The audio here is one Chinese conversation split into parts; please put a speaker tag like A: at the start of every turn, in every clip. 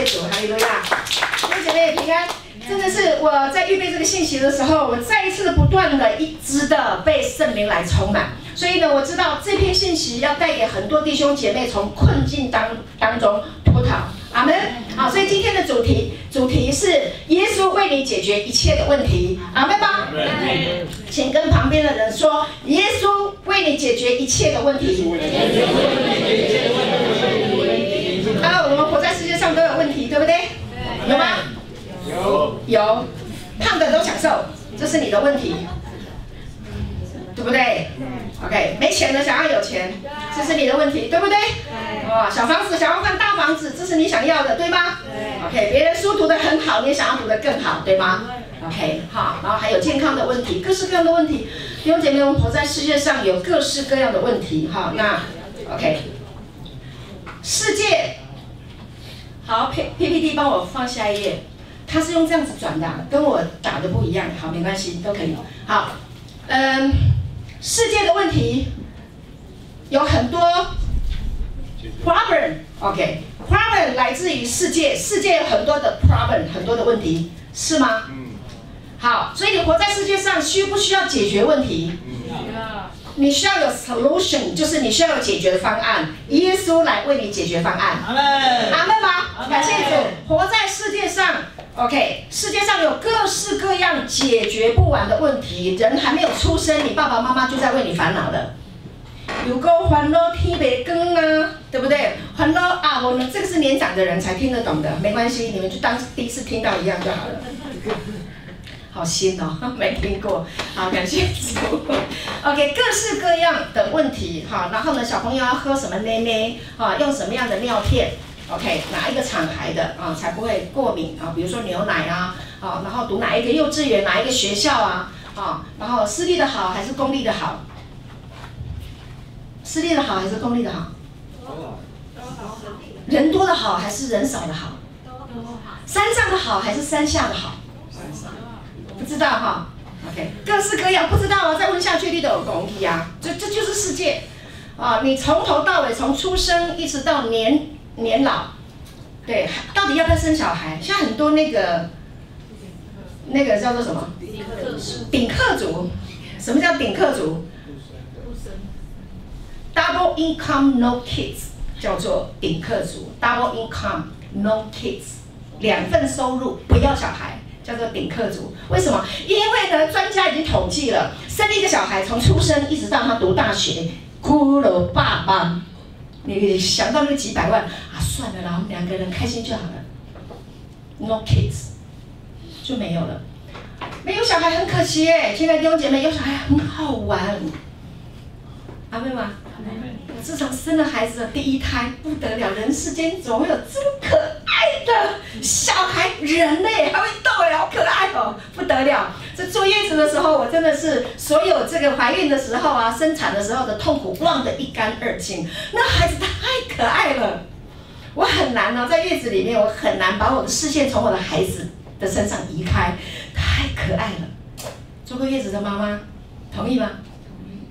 A: 谢主，哈利路亚！弟兄姐妹平安，真的是我在预备这个信息的时候，我再一次不断的一直的被圣灵来充满，所以呢，我知道这篇信息要带给很多弟兄姐妹从困境当当中脱逃。阿门。好，所以今天的主题主题是耶稣为你解决一切的问题。阿门吧。请跟旁边的人说，耶稣为你解决一切的问题。都有问题，对不对？有吗？有。有。胖的都享受，这是你的问题，对不对？OK，没钱的想要有钱，这是你的问题，对不对？哇，小房子想要换大房子，这是你想要的，对吗？OK，别人书读得很好，你想要读得更好，对吗？OK，好，然后还有健康的问题，各式各样的问题。弟兄姐妹，我们活在世界上有各式各样的问题，哈，那 OK，世界，好，P PPT 帮我放下一页，它是用这样子转的，跟我打的不一样，好，没关系，都可以。好，嗯，世界的问题有很多。Problem，OK，Problem 来自于世界，世界有很多的 problem，很多的问题，是吗？嗯。好，所以你活在世界上，需不需要解决问题？需要。你需要有 solution，就是你需要有解决的方案。耶稣来为你解决方案。阿门。阿门吗？感谢主。活在世界上，OK，世界上有各式各样解决不完的问题，人还没有出生，你爸爸妈妈就在为你烦恼的。有个烦恼天白光啊，对不对？烦恼啊，我们这个是年长的人才听得懂的，没关系，你们就当第一次听到一样就好了。好新哦，没听过。好，感谢主。OK，各式各样的问题哈，然后呢，小朋友要喝什么奶奶啊？用什么样的尿片？OK，哪一个厂牌的啊才不会过敏啊？比如说牛奶啊，啊，然后读哪一个幼稚园，哪一个学校啊？啊，然后私立的好还是公立的好？私立的好还是公立的好？人多的好还是人少的好？山上的好还是山下的好？不知道哈。OK，各式各样，不知道啊。再问下去，你都有公益啊。这这就是世界啊！你从头到尾，从出生一直到年年老，对，到底要不要生小孩？像很多那个那个叫做什么？顶客族。什么叫顶客族？Double income no kids 叫做顶客族，Double income no kids 两份收入不要小孩叫做顶客族。为什么？因为呢，专家已经统计了，生一个小孩从出生一直到他读大学，骷髅爸爸，你想到那个几百万啊，算了啦，我们两个人开心就好了。No kids 就没有了，没有小孩很可惜哎，亲爱的弟兄姐妹，有小孩很好玩，阿妹吗？我自从生了孩子的第一胎不得了，人世间总会有这么可爱的小孩，人类还会动哎，好可爱哦，不得了！这坐月子的时候，我真的是所有这个怀孕的时候啊，生产的时候的痛苦忘得一干二净。那孩子太可爱了，我很难呢，在月子里面我很难把我的视线从我的孩子的身上移开，太可爱了。坐过月子的妈妈同意吗？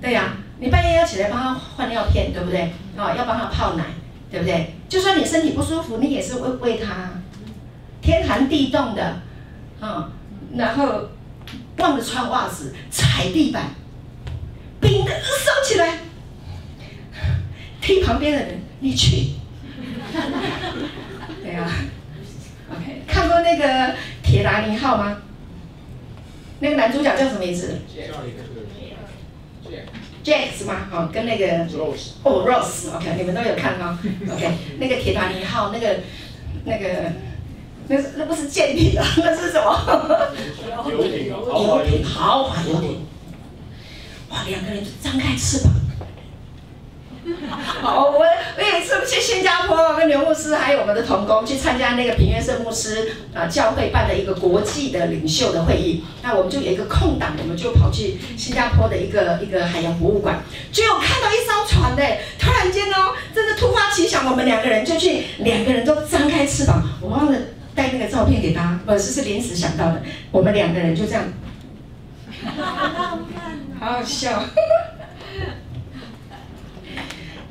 A: 对呀。你半夜要起来帮他换尿片，对不对？哦，要帮他泡奶，对不对？就算你身体不舒服，你也是喂喂他。天寒地冻的，啊、然后忘了穿袜子，踩地板，冰的烧起来，踢旁边的人，你去。对啊，OK，看过那个铁达尼号吗？那个男主角叫什么名字？Jack 吗？哦，跟那个哦，Rose，OK，你们都有看哈，OK，那个铁达尼号，那个那个那是那不是舰艇啊，那是什么？游艇，游艇，豪华游艇。哇，两个人就张开翅膀。好，我我有一次去新加坡，跟刘牧师还有我们的同工去参加那个平原圣牧师啊教会办的一个国际的领袖的会议。那我们就有一个空档，我们就跑去新加坡的一个一个海洋博物馆，就有看到一艘船的。突然间哦，真的突发奇想，我们两个人就去，两个人都张开翅膀。我忘了带那个照片给他，不是是临时想到的。我们两个人就这样，好好笑。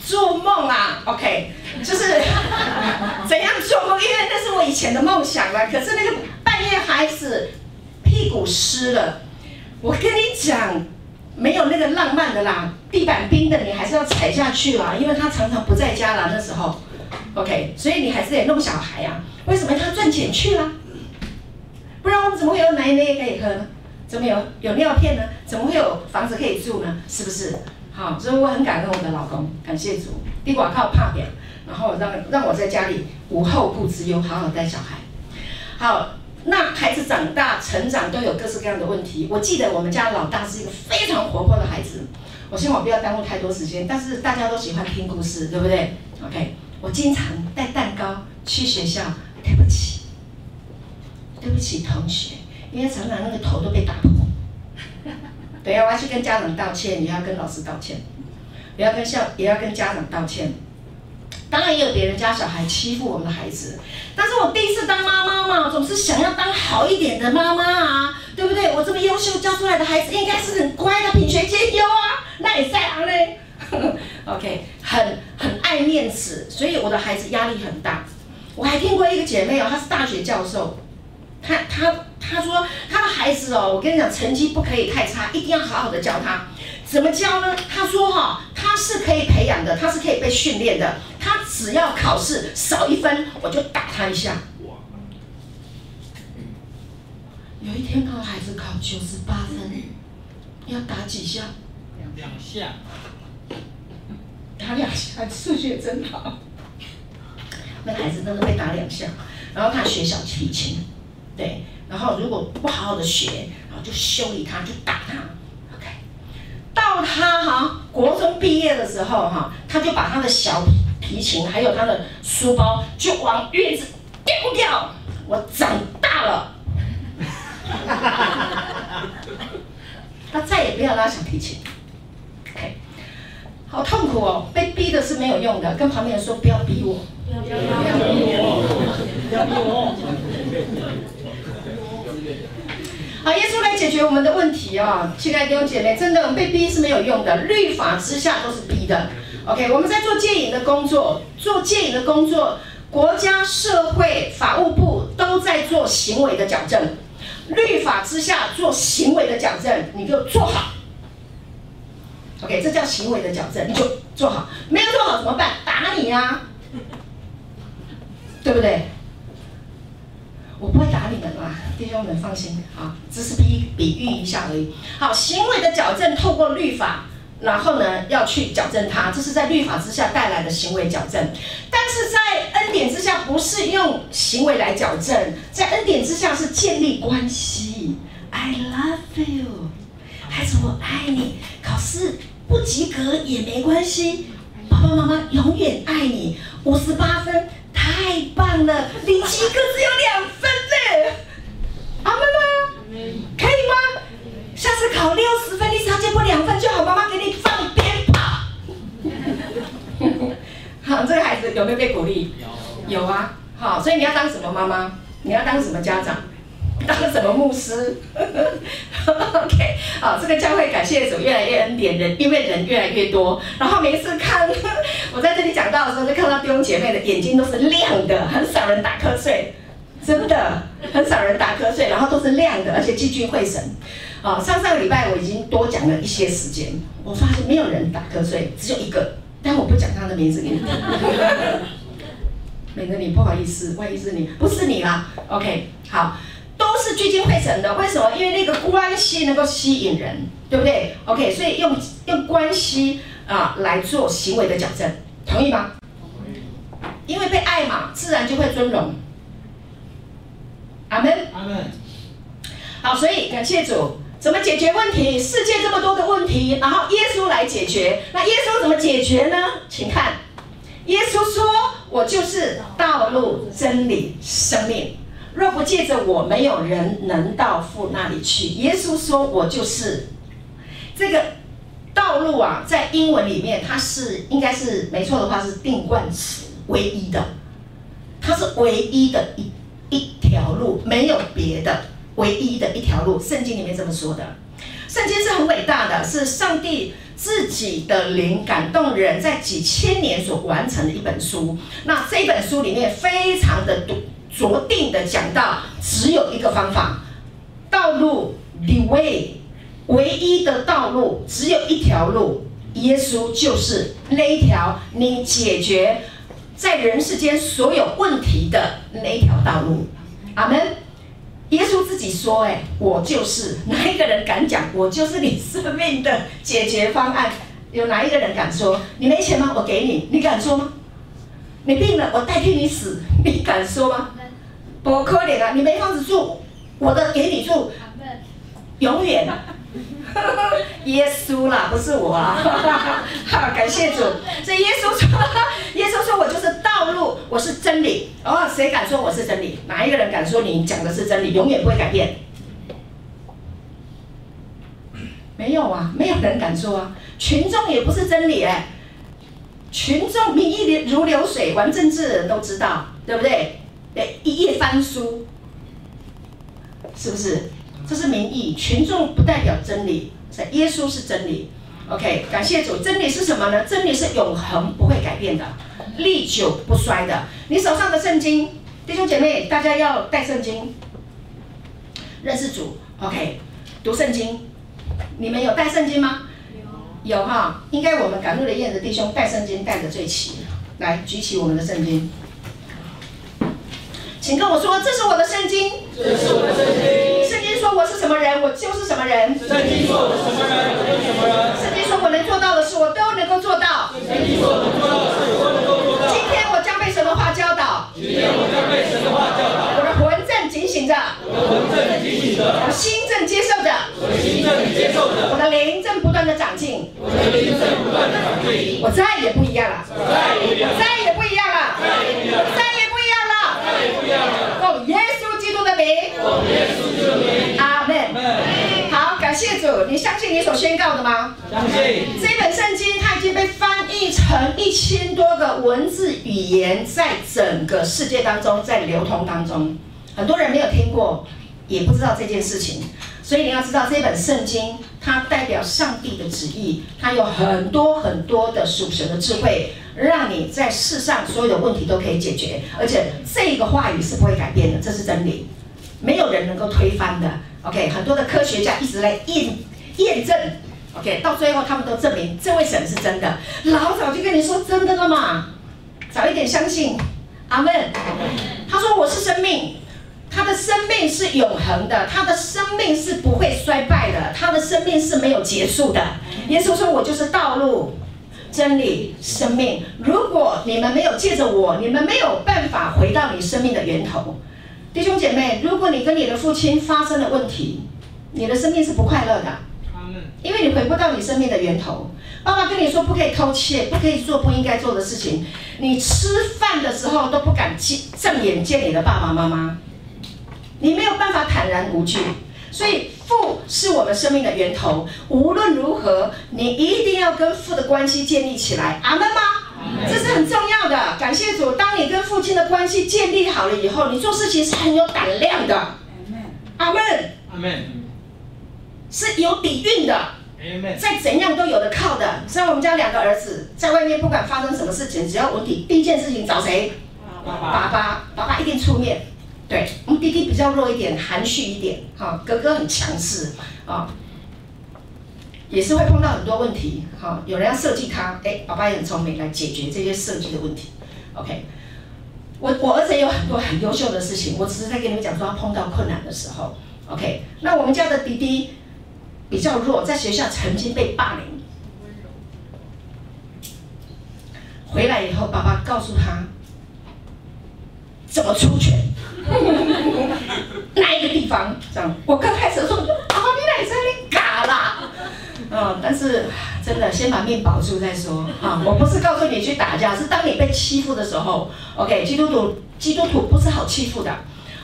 A: 做梦啊，OK，就是怎样做梦，因为那是我以前的梦想了。可是那个半夜孩子屁股湿了，我跟你讲，没有那个浪漫的啦，地板冰的你还是要踩下去啦，因为他常常不在家啦那时候。OK，所以你还是得弄小孩、啊？为什么他赚钱去了？不然我们怎么会有奶奶可以喝呢？怎么有有尿片呢？怎么会有房子可以住呢？是不是？好，所以我很感恩我的老公，感谢主，地广靠怕点，然后让让我在家里无后顾之忧，好好带小孩。好，那孩子长大成长都有各式各样的问题。我记得我们家老大是一个非常活泼的孩子，我希望不要耽误太多时间，但是大家都喜欢听故事，对不对？OK，我经常带蛋糕去学校，对不起，对不起同学。因为常常那个头都被打破，对呀，我要去跟家长道歉，也要跟老师道歉，也要跟校，也要跟家长道歉。当然也有别人家小孩欺负我们的孩子，但是我第一次当妈妈嘛，总是想要当好一点的妈妈啊，对不对？我这么优秀教出来的孩子，应该是很乖的，品学兼优啊，那也在行嘞。OK，很很爱面子，所以我的孩子压力很大。我还听过一个姐妹哦，她是大学教授。他他他说他的孩子哦，我跟你讲，成绩不可以太差，一定要好好的教他。怎么教呢？他说哈，他是可以培养的，他是可以被训练的。他只要考试少一分，我就打他一下。有一天，他的孩子考九十八分，要打几下？
B: 两下。
A: 打两下，数学真好。那孩子真的被打两下，然后他学小提琴。对，然后如果不好好的学，然后就修理他，就打他。OK，到他哈国中毕业的时候哈，他就把他的小提琴还有他的书包就往院子丢掉。我长大了，他再也不要拉小提琴。OK，好痛苦哦，被逼的是没有用的，跟旁边人说不要逼我，不要逼我，不要逼我。好，耶稣来解决我们的问题啊！亲爱的弟兄姐妹，真的被逼是没有用的，律法之下都是逼的。OK，我们在做戒瘾的工作，做戒瘾的工作，国家、社会、法务部都在做行为的矫正。律法之下做行为的矫正，你就做好。OK，这叫行为的矫正，你就做好。没有做好怎么办？打你呀、啊，对不对？弟兄们放心啊，只是比比喻一下而已。好，行为的矫正透过律法，然后呢要去矫正它，这是在律法之下带来的行为矫正。但是在恩典之下，不是用行为来矫正，在恩典之下是建立关系。I love you，孩子我爱你，考试不及格也没关系，爸爸妈妈永远爱你。五十八分。太棒了，你及格只有两分呢，阿妹妹，可以吗？下次考六十分，你只要进步两分就好，妈妈给你放鞭炮。好，这个孩子有没有被鼓励？有，有啊。好，所以你要当什么妈妈？你要当什么家长？当什么牧师？OK，好，这个教会感谢主越来越恩典人，因为人越来越多。然后每一次看 我在这里讲到的时候，就看到弟兄姐妹的眼睛都是亮的，很少人打瞌睡，真的很少人打瞌睡，然后都是亮的，而且聚精会神。啊，上上个礼拜我已经多讲了一些时间，我发现没有人打瞌睡，只有一个，但我不讲他的名字给你听。免得你不好意思，万一是你，不是你啦。OK，好。都是聚精会神的，为什么？因为那个关系能够吸引人，对不对？OK，所以用用关系啊来做行为的矫正，同意吗？同意。因为被爱嘛，自然就会尊荣。阿门。阿门。好，所以感谢主，怎么解决问题？世界这么多的问题，然后耶稣来解决。那耶稣怎么解决呢？请看，耶稣说：“我就是道路、真理、生命。”若不借着我，没有人能到父那里去。耶稣说：“我就是这个道路啊，在英文里面，它是应该是没错的话是定冠词，唯一的，它是唯一的一一条路，没有别的，唯一的一条路。圣经里面这么说的。圣经是很伟大的，是上帝自己的灵感动人，在几千年所完成的一本书。那这本书里面非常的着定的讲到，只有一个方法，道路，the way，唯一的道路，只有一条路，耶稣就是那一条你解决在人世间所有问题的那一条道路。阿门。耶稣自己说：“哎，我就是哪一个人敢讲？我就是你生命的解决方案。有哪一个人敢说？你没钱吗？我给你，你敢说吗？你病了，我代替你死，你敢说吗？不可怜啊！你没房子住，我的给你住，永远。”耶稣啦，不是我啊！好，感谢主。所以耶稣说，耶稣说我就是道路，我是真理。哦，谁敢说我是真理？哪一个人敢说你讲的是真理，永远不会改变？没有啊，没有人敢说啊。群众也不是真理哎，群众民意流如流水，玩政治的人都知道，对不对？对，一页翻书，是不是？这是民意，群众不代表真理，在耶稣是真理。OK，感谢主，真理是什么呢？真理是永恒不会改变的，历久不衰的。你手上的圣经，弟兄姐妹，大家要带圣经，认识主。OK，读圣经。你们有带圣经吗？有，有哈，应该我们赶路的燕子弟兄带圣经带的最齐。来，举起我们的圣经，请跟我说，这是我的圣经。这是我的圣经。说我是什么人，我就是什么人。圣经说我是什么人，我就是什么人。圣经说我能做到的事，我都能够做到。圣经说我能做到的事，我都能够做到。今天我将被神的话教导。今天我将被神的话教导。我的魂正警醒着。我的魂正警醒着。我心正接受着。我的心正接受着。我的灵正不断的长进。我的灵正不断的长进。我再也不一样了。我再也不一样了。再也不一样了。再也不一样了。再也不一样了。哦，耶稣基督的名。奉，耶稣。阿门。谢主。你相信你所宣告的吗？相信。这本圣经它已经被翻译成一千多个文字语言，在整个世界当中在流通当中。很多人没有听过，也不知道这件事情。所以你要知道，这本圣经它代表上帝的旨意，它有很多很多的属神的智慧，让你在世上所有的问题都可以解决。而且这个话语是不会改变的，这是真理。没有人能够推翻的，OK，很多的科学家一直来验验证，OK，到最后他们都证明这位神是真的。老早就跟你说真的了嘛，早一点相信，阿门。他说我是生命，他的生命是永恒的，他的生命是不会衰败的，他的生命是没有结束的。耶稣说我就是道路、真理、生命。如果你们没有借着我，你们没有办法回到你生命的源头。弟兄姐妹，如果你跟你的父亲发生了问题，你的生命是不快乐的，因为你回不到你生命的源头。爸爸跟你说不可以偷窃，不可以做不应该做的事情，你吃饭的时候都不敢正眼见你的爸爸妈妈，你没有办法坦然无惧。所以父是我们生命的源头，无论如何，你一定要跟父的关系建立起来。阿门吗？这是很重要的，感谢主。当你跟父亲的关系建立好了以后，你做事情是很有胆量的。阿门。阿门。是有底蕴的。再怎样都有的靠的。像我们家两个儿子，在外面不管发生什么事情，只要问题，第一件事情找谁？爸爸。爸爸，爸爸一定出面。对，我们弟弟比较弱一点，含蓄一点。哈，哥哥很强势。啊。也是会碰到很多问题，好，有人要设计他，哎，爸爸也很聪明，来解决这些设计的问题。OK，我我儿子也有很多很优秀的事情，我只是在跟你们讲说他碰到困难的时候，OK。那我们家的弟弟比较弱，在学校曾经被霸凌，回来以后，爸爸告诉他怎么出拳，哪一个地方这样。我刚开始的时候，爸爸你来这里嘎啦。嗯，但是真的，先把命保住再说啊！我不是告诉你去打架，是当你被欺负的时候，OK？基督徒，基督徒不是好欺负的。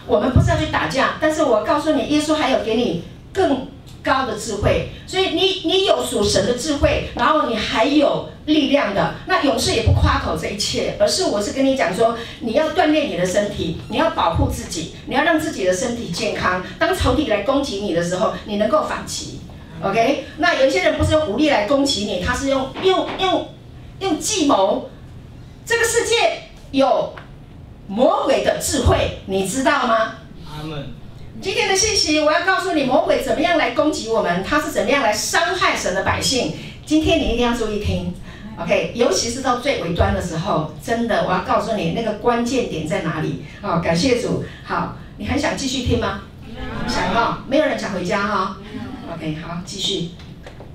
A: 我们不是要去打架，但是我告诉你，耶稣还有给你更高的智慧，所以你你有属神的智慧，然后你还有力量的。那勇士也不夸口这一切，而是我是跟你讲说，你要锻炼你的身体，你要保护自己，你要让自己的身体健康。当仇敌来攻击你的时候，你能够反击。OK，那有一些人不是用武力来攻击你，他是用用用用计谋。这个世界有魔鬼的智慧，你知道吗？阿门。今天的信息我要告诉你，魔鬼怎么样来攻击我们，他是怎么样来伤害神的百姓。今天你一定要注意听，OK，尤其是到最尾端的时候，真的我要告诉你那个关键点在哪里。好，感谢主。好，你还想继续听吗？想要，没有人想回家哈。OK，好，继续。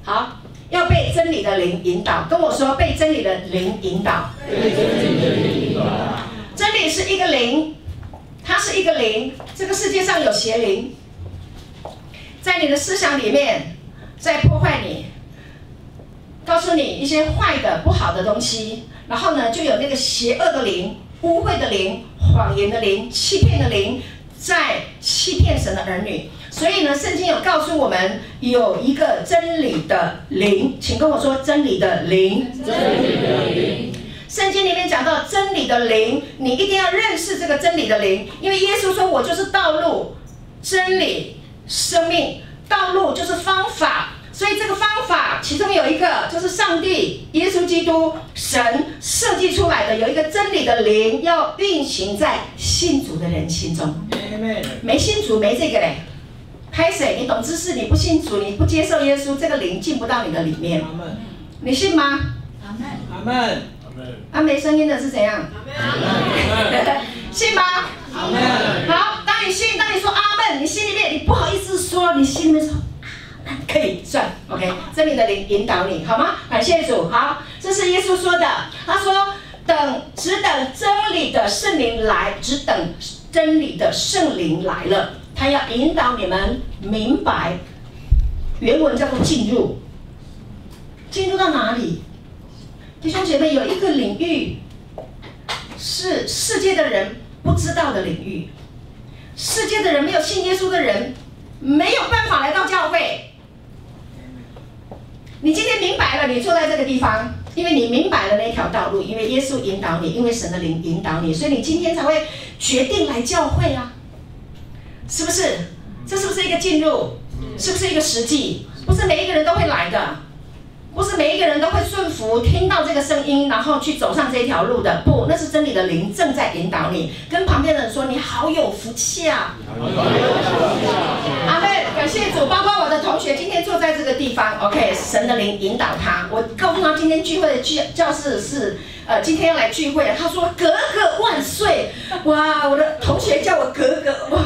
A: 好。要被真理的灵引导，跟我说被真理的灵引导。真理是一个灵，它是一个灵。这个世界上有邪灵，在你的思想里面在破坏你，告诉你一些坏的、不好的东西。然后呢，就有那个邪恶的灵、污秽的灵、谎言的灵、欺骗的灵，在欺骗神的儿女。所以呢，圣经有告诉我们有一个真理的灵，请跟我说真理的灵。真理的灵。圣经里面讲到真理的灵，你一定要认识这个真理的灵，因为耶稣说：“我就是道路、真理、生命。”道路就是方法，所以这个方法其中有一个就是上帝、耶稣基督、神设计出来的，有一个真理的灵要运行在信主的人心中。没信主没这个嘞。开水，你懂知识，你不信主，你不接受耶稣，这个灵进不到你的里面。你信吗？阿门。阿门。阿门。啊，没声音的是怎样？阿门。信吗？阿门。好，当你信，当你说阿门，你心里面你不好意思说，你心里面说可以算，OK。真理的灵引导你，好吗？感谢主。好，这是耶稣说的。他说，等，只等真理的圣灵来，只等真理的圣灵来了。他要引导你们明白，原文叫做进入，进入到哪里？弟兄姐妹，有一个领域是世界的人不知道的领域，世界的人没有信耶稣的人没有办法来到教会。你今天明白了，你坐在这个地方，因为你明白了那条道路，因为耶稣引导你，因为神的灵引导你，所以你今天才会决定来教会啊。是不是？这是不是一个进入？是不是一个实际？不是每一个人都会来的，不是每一个人都会顺服听到这个声音，然后去走上这条路的。不，那是真理的灵正在引导你。跟旁边的人说：“你好有福气啊！”阿妹，感谢主。包括我的同学今天坐在这个地方，OK，神的灵引导他。我告诉他，今天聚会的教教室是。呃，今天要来聚会，他说：“格格万岁！”哇，我的同学叫我格格，哇，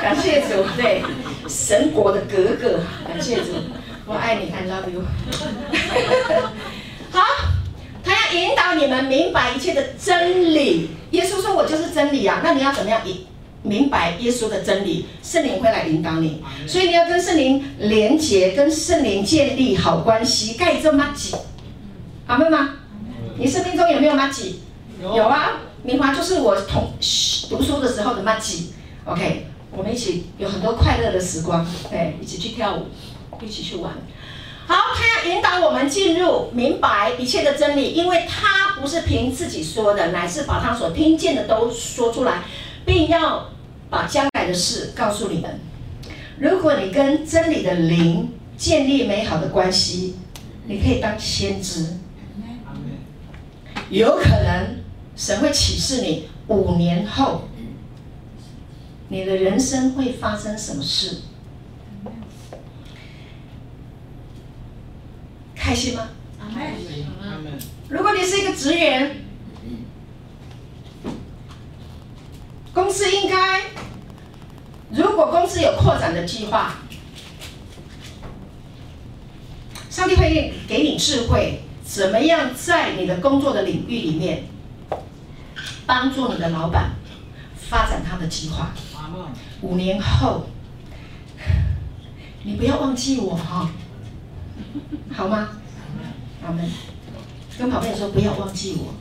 A: 感谢主，对，神国的格格，感谢主，我爱你，I love you。好，他要引导你们明白一切的真理。耶稣说：“我就是真理啊！”那你要怎么样明明白耶稣的真理？圣灵会来引导你，所以你要跟圣灵连结，跟圣灵建立好关系，盖这么紧，阿门吗？你生命中有没有马吉？有啊，明华就是我同读书的时候的马吉。OK，我们一起有很多快乐的时光，对，一起去跳舞，一起去玩。好，他要引导我们进入明白一切的真理，因为他不是凭自己说的，乃是把他所听见的都说出来，并要把将来的事告诉你们。如果你跟真理的灵建立美好的关系，你可以当先知。有可能神会启示你五年后，你的人生会发生什么事？开心吗？如果你是一个职员，公司应该，如果公司有扩展的计划，上帝会给你智慧。怎么样在你的工作的领域里面帮助你的老板发展他的计划？五年后，你不要忘记我哈，好吗？阿门。跟旁边说不要忘记我。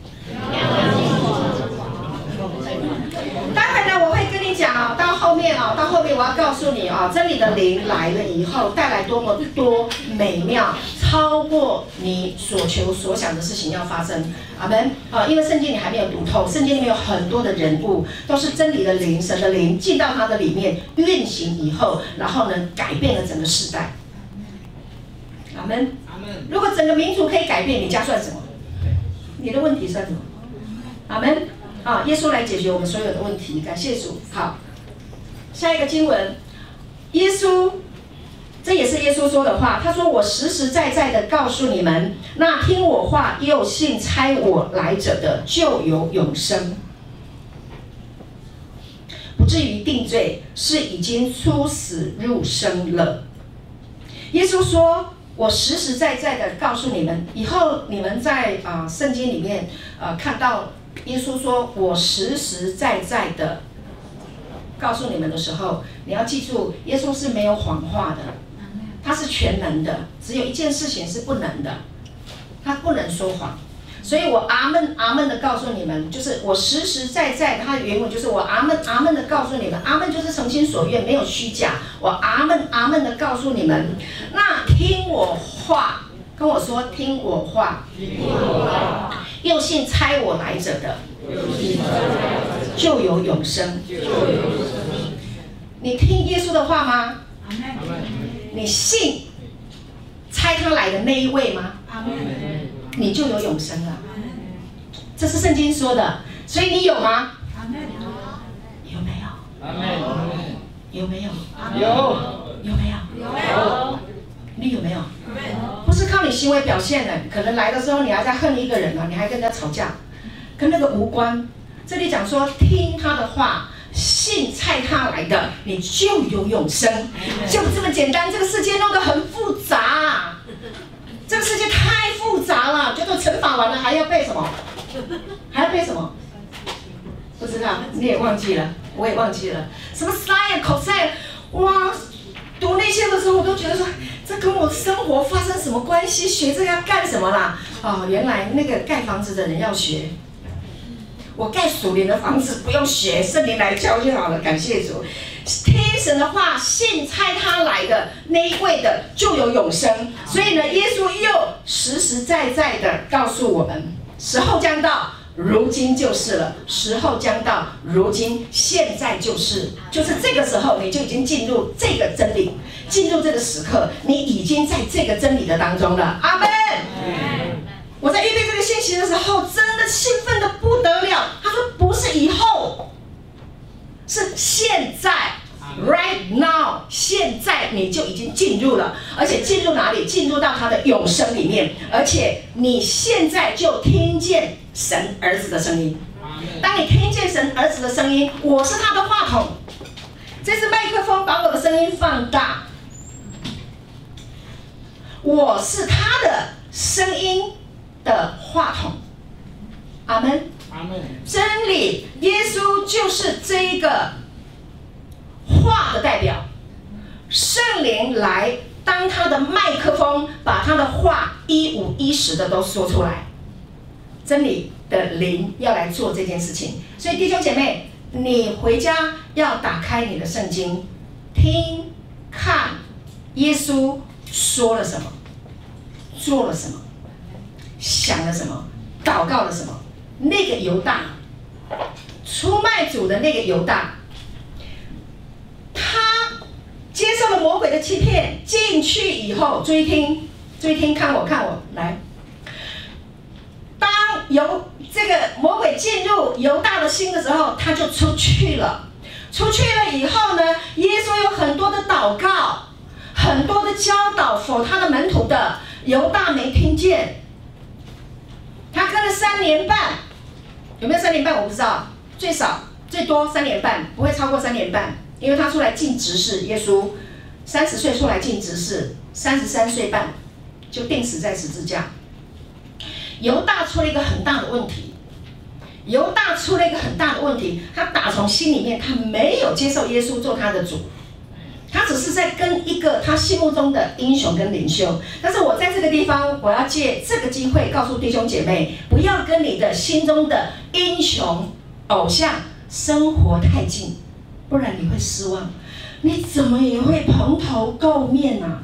A: 待会呢，我会跟你讲啊，到后面啊，到后面我要告诉你啊，真理的灵来了以后，带来多么多美妙，超过你所求所想的事情要发生。阿门。啊，因为圣经你还没有读透，圣经里面有很多的人物，都是真理的灵、神的灵进到他的里面运行以后，然后呢，改变了整个时代。阿门。阿门。如果整个民族可以改变，你家算什么？你的问题算什么？阿门。啊，耶稣来解决我们所有的问题，感谢主。好，下一个经文，耶稣，这也是耶稣说的话。他说：“我实实在在的告诉你们，那听我话又信差我来者的，就有永生，不至于定罪，是已经出死入生了。”耶稣说：“我实实在在的告诉你们，以后你们在啊圣经里面啊看到。”耶稣说：“我实实在在的告诉你们的时候，你要记住，耶稣是没有谎话的，他是全能的。只有一件事情是不能的，他不能说谎。所以我阿门阿门的告诉你们，就是我实实在在，他的原文就是我阿门阿门的告诉你们，阿门就是诚心所愿，没有虚假。我阿门阿门的告诉你们，那听我话。”跟我说，听我话，又信猜我来者的，就有永生。你听耶稣的话吗？你信猜他来的那一位吗？你就有永生了。这是圣经说的，所以你有吗？有没有？有没有？有。有没有？有。你有没有？不是靠你行为表现的，可能来的时候你还在恨一个人呢，你还跟他吵架，跟那个无关。这里讲说听他的话，信差他来的，你就有永生，就这么简单。这个世界弄得很复杂，这个世界太复杂了，叫做乘法完了还要背什么？还要背什么？不知道，你也忘记了，我也忘记了。什么 sin、cos，哇！读那些的时候，我都觉得说，这跟我生活发生什么关系？学这个要干什么啦？哦，原来那个盖房子的人要学。我盖属灵的房子不用学，圣灵来教就好了。感谢主，听神的话，信差他来的那一位的就有永生。所以呢，耶稣又实实在在的告诉我们，时候将到。如今就是了，时候将到，如今现在就是，就是这个时候，你就已经进入这个真理，进入这个时刻，你已经在这个真理的当中了。阿门。我在预备这个信息的时候，真的兴奋的不得了。他说不是以后，是现在，right now，现在你就已经进入了，而且进入哪里？进入到他的永生里面，而且你现在就听见。神儿子的声音，当你听见神儿子的声音，我是他的话筒，这是麦克风把我的声音放大，我是他的声音的话筒，阿门，阿门。真理，耶稣就是这一个话的代表，圣灵来当他的麦克风，把他的话一五一十的都说出来。真理的灵要来做这件事情，所以弟兄姐妹，你回家要打开你的圣经，听、看耶稣说了什么，做了什么，想了什么，祷告了什么。那个犹大，出卖主的那个犹大，他接受了魔鬼的欺骗，进去以后追听，追听，看我，看我，来。当由这个魔鬼进入犹大的心的时候，他就出去了。出去了以后呢，耶稣有很多的祷告，很多的教导，否他的门徒的犹大没听见。他的三年半，有没有三年半？我不知道，最少最多三年半，不会超过三年半，因为他出来尽职事。耶稣三十岁出来尽职事，三十三岁半就钉死在十字架。犹大出了一个很大的问题，犹大出了一个很大的问题，他打从心里面他没有接受耶稣做他的主，他只是在跟一个他心目中的英雄跟领袖。但是我在这个地方，我要借这个机会告诉弟兄姐妹，不要跟你的心中的英雄偶像生活太近，不然你会失望，你怎么也会蓬头垢面啊？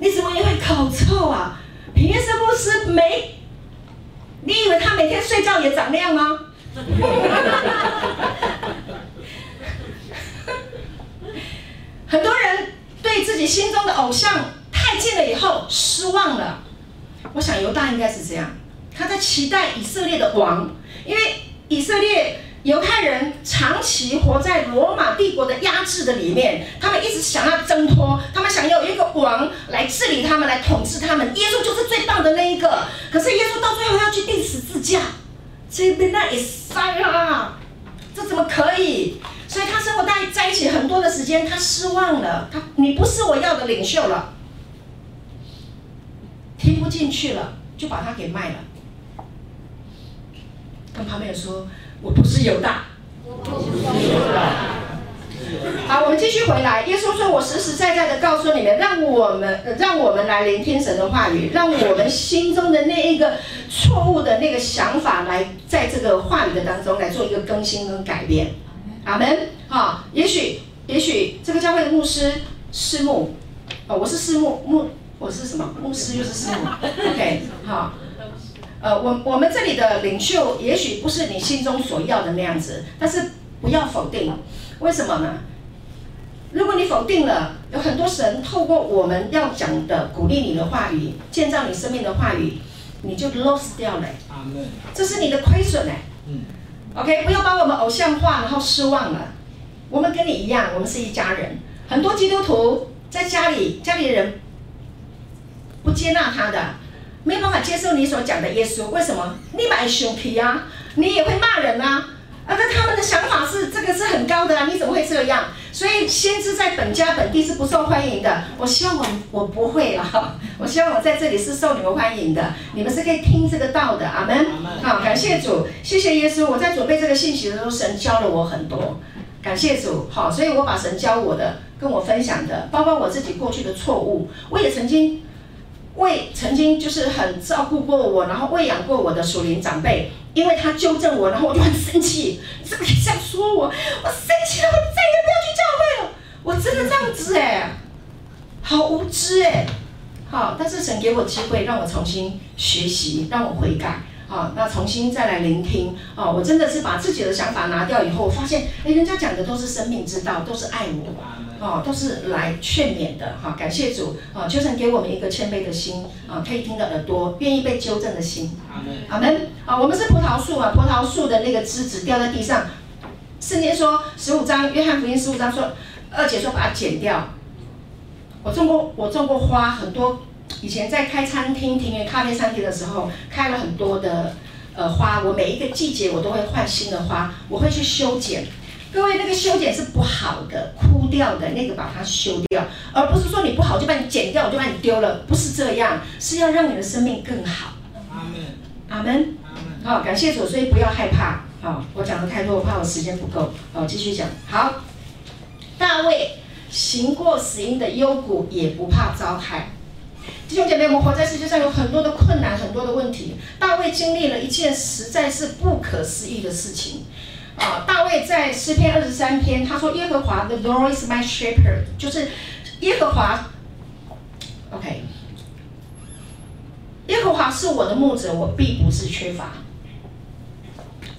A: 你怎么也会口臭啊？平安圣牧师没？你以为他每天睡觉也长那样吗？很多人对自己心中的偶像太近了以后失望了。我想犹大应该是这样，他在期待以色列的王，因为以色列。犹太人长期活在罗马帝国的压制的里面，他们一直想要挣脱，他们想要有一个王来治理他们，来统治他们。耶稣就是最棒的那一个，可是耶稣到最后要去钉十字架，这边那一塞啊，这怎么可以？所以他生活在在一起很多的时间，他失望了，他你不是我要的领袖了，听不进去了，就把他给卖了，跟旁边人说。我不是犹大，我不是犹大。好，我们继续回来。耶稣说：“我实实在在的告诉你们，让我们让我们来聆听神的话语，让我们心中的那一个错误的那个想法，来在这个话语的当中来做一个更新跟改变。”阿门。哈，也许也许这个教会的牧师师牧，哦，我是师牧牧，我是什么牧师又是师牧？OK，好。呃，我我们这里的领袖也许不是你心中所要的那样子，但是不要否定，为什么呢？如果你否定了，有很多神透过我们要讲的鼓励你的话语，建造你生命的话语，你就 lost 掉了。这是你的亏损哎。嗯。OK，不要把我们偶像化，然后失望了。我们跟你一样，我们是一家人。很多基督徒在家里，家里人不接纳他的。没有办法接受你所讲的耶稣，为什么？你买熊皮啊，你也会骂人啊，啊，那他们的想法是这个是很高的啊，你怎么会这样？所以先知在本家本地是不受欢迎的。我希望我我不会啊，我希望我在这里是受你们欢迎的，你们是可以听这个道的，阿门。好，感谢主，谢谢耶稣。我在准备这个信息的时候，神教了我很多，感谢主。好，所以我把神教我的跟我分享的，包括我自己过去的错误，我也曾经。为曾经就是很照顾过我，然后喂养过我的属灵长辈，因为他纠正我，然后我就很生气，是不是这样说我？我生气了，我再也不要去教会了。我真的这样子哎，好无知哎，好，但是神给我机会让我重新学习，让我悔改。好，那重新再来聆听。哦，我真的是把自己的想法拿掉以后，我发现，哎，人家讲的都是生命之道，都是爱我，哦，都是来劝勉的。哈，感谢主。啊，求神给我们一个谦卑的心，啊，可以听的耳朵，愿意被纠正的心。阿门。阿门。啊，我们是葡萄树啊，葡萄树的那个枝子掉在地上，圣经说十五章，约翰福音十五章说，二姐说把它剪掉。我种过，我种过花很多。以前在开餐厅、庭院咖啡餐厅的时候，开了很多的呃花。我每一个季节我都会换新的花，我会去修剪。各位，那个修剪是不好的，枯掉的那个把它修掉，而不是说你不好就把你剪掉，我就把你丢了，不是这样，是要让你的生命更好。阿门，阿门，好，感谢主，所以不要害怕。好，我讲的太多，我怕我时间不够。好，继续讲。好，大卫行过死荫的幽谷，也不怕遭害。弟兄姐妹，我们活在世界上有很多的困难，很多的问题。大卫经历了一件实在是不可思议的事情。啊，大卫在诗篇二十三篇，他说：“耶和华，The Lord is my shepherd，就是耶和华。”OK，耶和华是我的牧者，我必不是缺乏。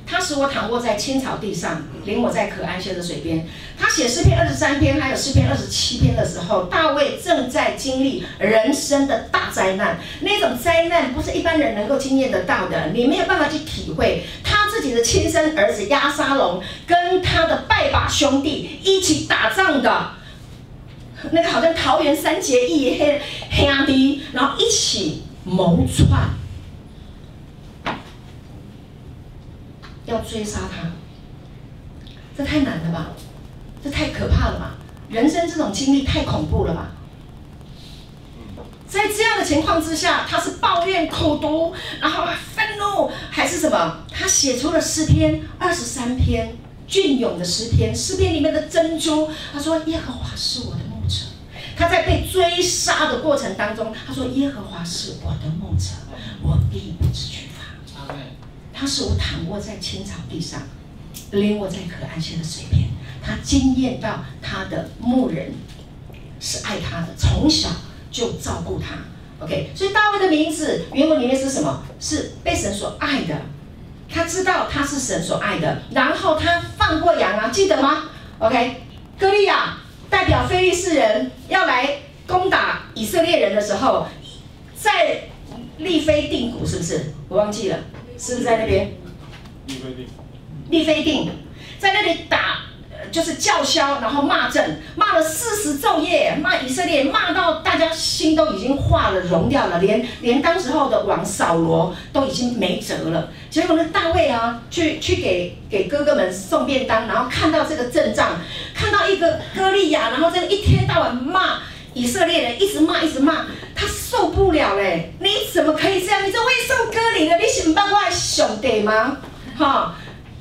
A: 他使我躺卧在青草地上，领我在可安歇的水边。他写诗篇二十三篇，还有诗篇二十七篇的时候，大卫正在经历人生的大灾难。那种灾难不是一般人能够经验得到的，你没有办法去体会。他自己的亲生儿子押沙龙跟他的拜把兄弟一起打仗的，那个好像桃园三结义黑兄弟，然后一起谋篡。要追杀他，这太难了吧？这太可怕了吧？人生这种经历太恐怖了吧？在这样的情况之下，他是抱怨、苦毒，然后愤怒，还是什么？他写出了诗篇二十三篇，隽永的诗篇，诗篇里面的珍珠。他说：“耶和华是我的牧者。”他在被追杀的过程当中，他说：“耶和华是我的牧者，我必不致缺乏。”他使我躺卧在青草地上，领我在可安歇的水边。他惊艳到他的牧人是爱他的，从小就照顾他。OK，所以大卫的名字原文里面是什么？是被神所爱的。他知道他是神所爱的，然后他放过羊啊，记得吗？OK，歌利亚代表非利士人要来攻打以色列人的时候，在利非定谷是不是？我忘记了，是不是在那边？
B: 利非定。
A: 利非定，在那里打。就是叫嚣，然后骂阵，骂了四十昼夜，骂以色列，骂到大家心都已经化了、融掉了，连连当时候的王扫罗都已经没辙了。结果呢，大卫啊，去去给给哥哥们送便当，然后看到这个阵仗，看到一个歌利亚，然后这个一天到晚骂以色列人，一直骂一直骂，他受不了嘞！你怎么可以这样？你这未受割礼的，你想办法兄弟吗？哈，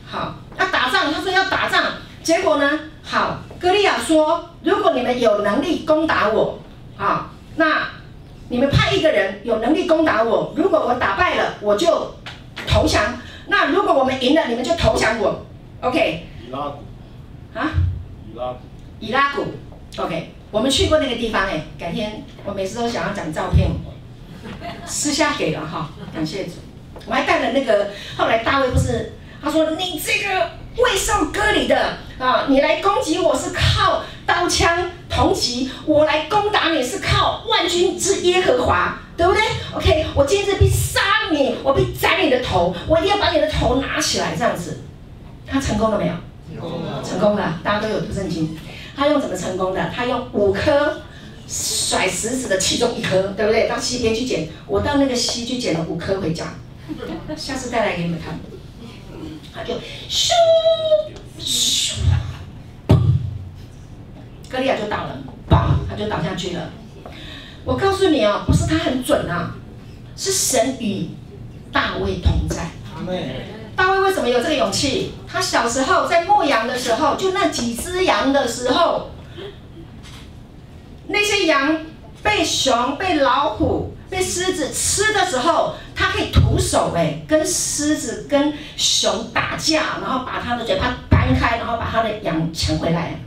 A: 好，要打仗，他说要打仗。结果呢？好，歌利亚说：“如果你们有能力攻打我，啊，那你们派一个人有能力攻打我。如果我打败了，我就投降。那如果我们赢了，你们就投降我。OK？”
B: 以拉古。
A: 啊？
B: 以拉谷。
A: 以拉古。OK，我们去过那个地方哎，改天我每次都想要讲照片，私下给了哈，感谢主。我还带了那个，后来大卫不是他说你这个。未受割礼的啊，你来攻击我是靠刀枪铜戟，我来攻打你是靠万军之耶和华，对不对？OK，我今日必杀你，我必斩你的头，我一定要把你的头拿起来，这样子，他成功了没有？成功了，大家都有读圣经。他用怎么成功的？他用五颗甩石子的其中一颗，对不对？到西边去捡，我到那个溪去捡了五颗回家，下次带来给你们看。他就咻咻，歌利亚就倒了，砰，他就倒下去了。我告诉你哦，不是他很准啊，是神与大卫同在。大卫为什么有这个勇气？他小时候在牧羊的时候，就那几只羊的时候，那些羊被熊、被老虎。被狮子吃的时候，他可以徒手哎，跟狮子、跟熊打架，然后把他的嘴巴掰开，然后把他的羊抢回来。